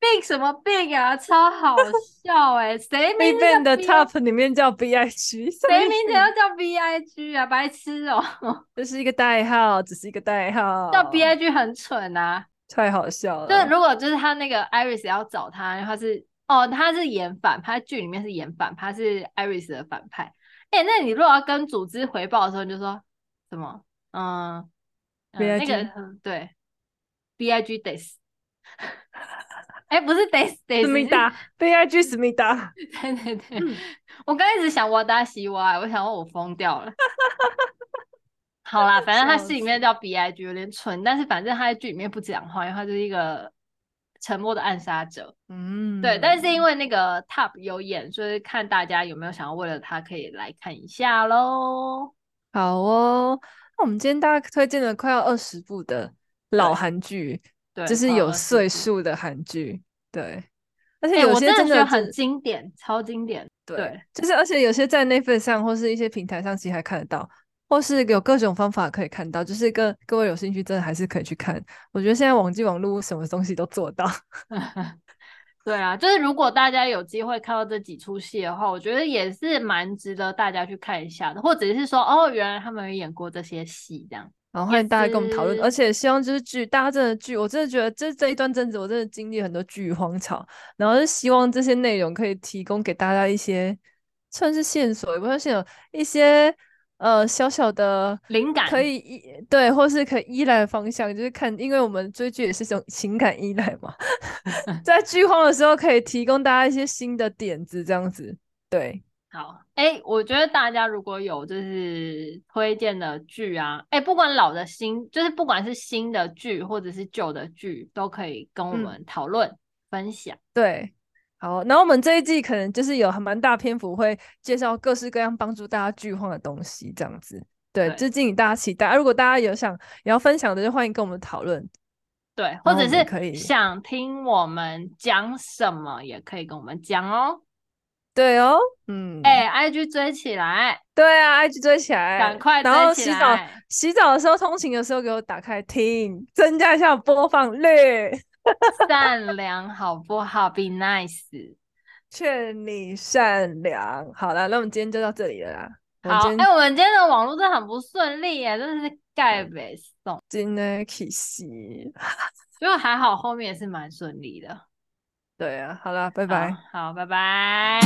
Big 什么 Big 啊，超好笑哎！谁名字的 Top 里面叫 B I G，谁名字要叫 B I G 啊？白痴哦！这是一个代号，只是一个代号。叫 B I G 很蠢啊，太好笑了。就是如果就是他那个 Iris 要找他，因为他是哦，他是演反派，剧里面是演反派，他是 Iris 的反派。哎、欸，那你如果要跟组织回报的时候，你就说什么？嗯，那个对，B I G Days。哎、欸，不是 Days Days，思密达，B I G 思密达。对 对对，嗯、我刚一直想哇达西哇，我想说我疯掉了。好啦，反正他戏里面叫 B I G，有点蠢，但是反正他在剧里面不讲话，因为他就是一个沉默的暗杀者。嗯，对。但是因为那个 Top 有演，所以看大家有没有想要为了他可以来看一下喽。好哦，那我们今天大家推荐了快要二十部的老韩剧。就是有岁数的韩剧，对，而且有些真的很经典，超经典，对，就是而且有些在 Netflix 上或是一些平台上其实还看得到，或是有各种方法可以看到，就是各各位有兴趣，真的还是可以去看。我觉得现在网际网络什么东西都做到，对啊，就是如果大家有机会看到这几出戏的话，我觉得也是蛮值得大家去看一下的，或者是说，哦，原来他们有演过这些戏，这样。然后欢迎大家跟我们讨论，而且希望就是剧，大家真的剧，我真的觉得这这一段阵子我真的经历很多剧荒潮，然后是希望这些内容可以提供给大家一些算是线索，也不算线索，一些呃小小的灵感，可以依对，或是可以依赖的方向，就是看，因为我们追剧也是这种情感依赖嘛，在剧荒的时候可以提供大家一些新的点子，这样子，对。好，哎、欸，我觉得大家如果有就是推荐的剧啊，哎、欸，不管老的新，就是不管是新的剧或者是旧的剧，都可以跟我们讨论、嗯、分享。对，好，然后我们这一季可能就是有还蛮大篇幅会介绍各式各样帮助大家剧荒的东西，这样子。对，就敬请大家期待。如果大家有想也要分享的，就欢迎跟我们讨论。对，或者是可以想听我们讲什么，也可以跟我们讲哦。对哦，嗯，哎、欸、，IG 追起来，对啊，IG 追起来，赶快追起来。然后洗澡，洗澡的时候，通勤的时候给我打开听，增加一下播放率。善良好不好？Be nice，劝你善良。好了，那我们今天就到这里了啦。好，哎、欸，我们今天的网络真的很不顺利耶，真的是盖北送。真的可惜，不过 还好后面也是蛮顺利的。对啊，好了，拜拜。好，好，拜拜。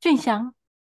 俊祥。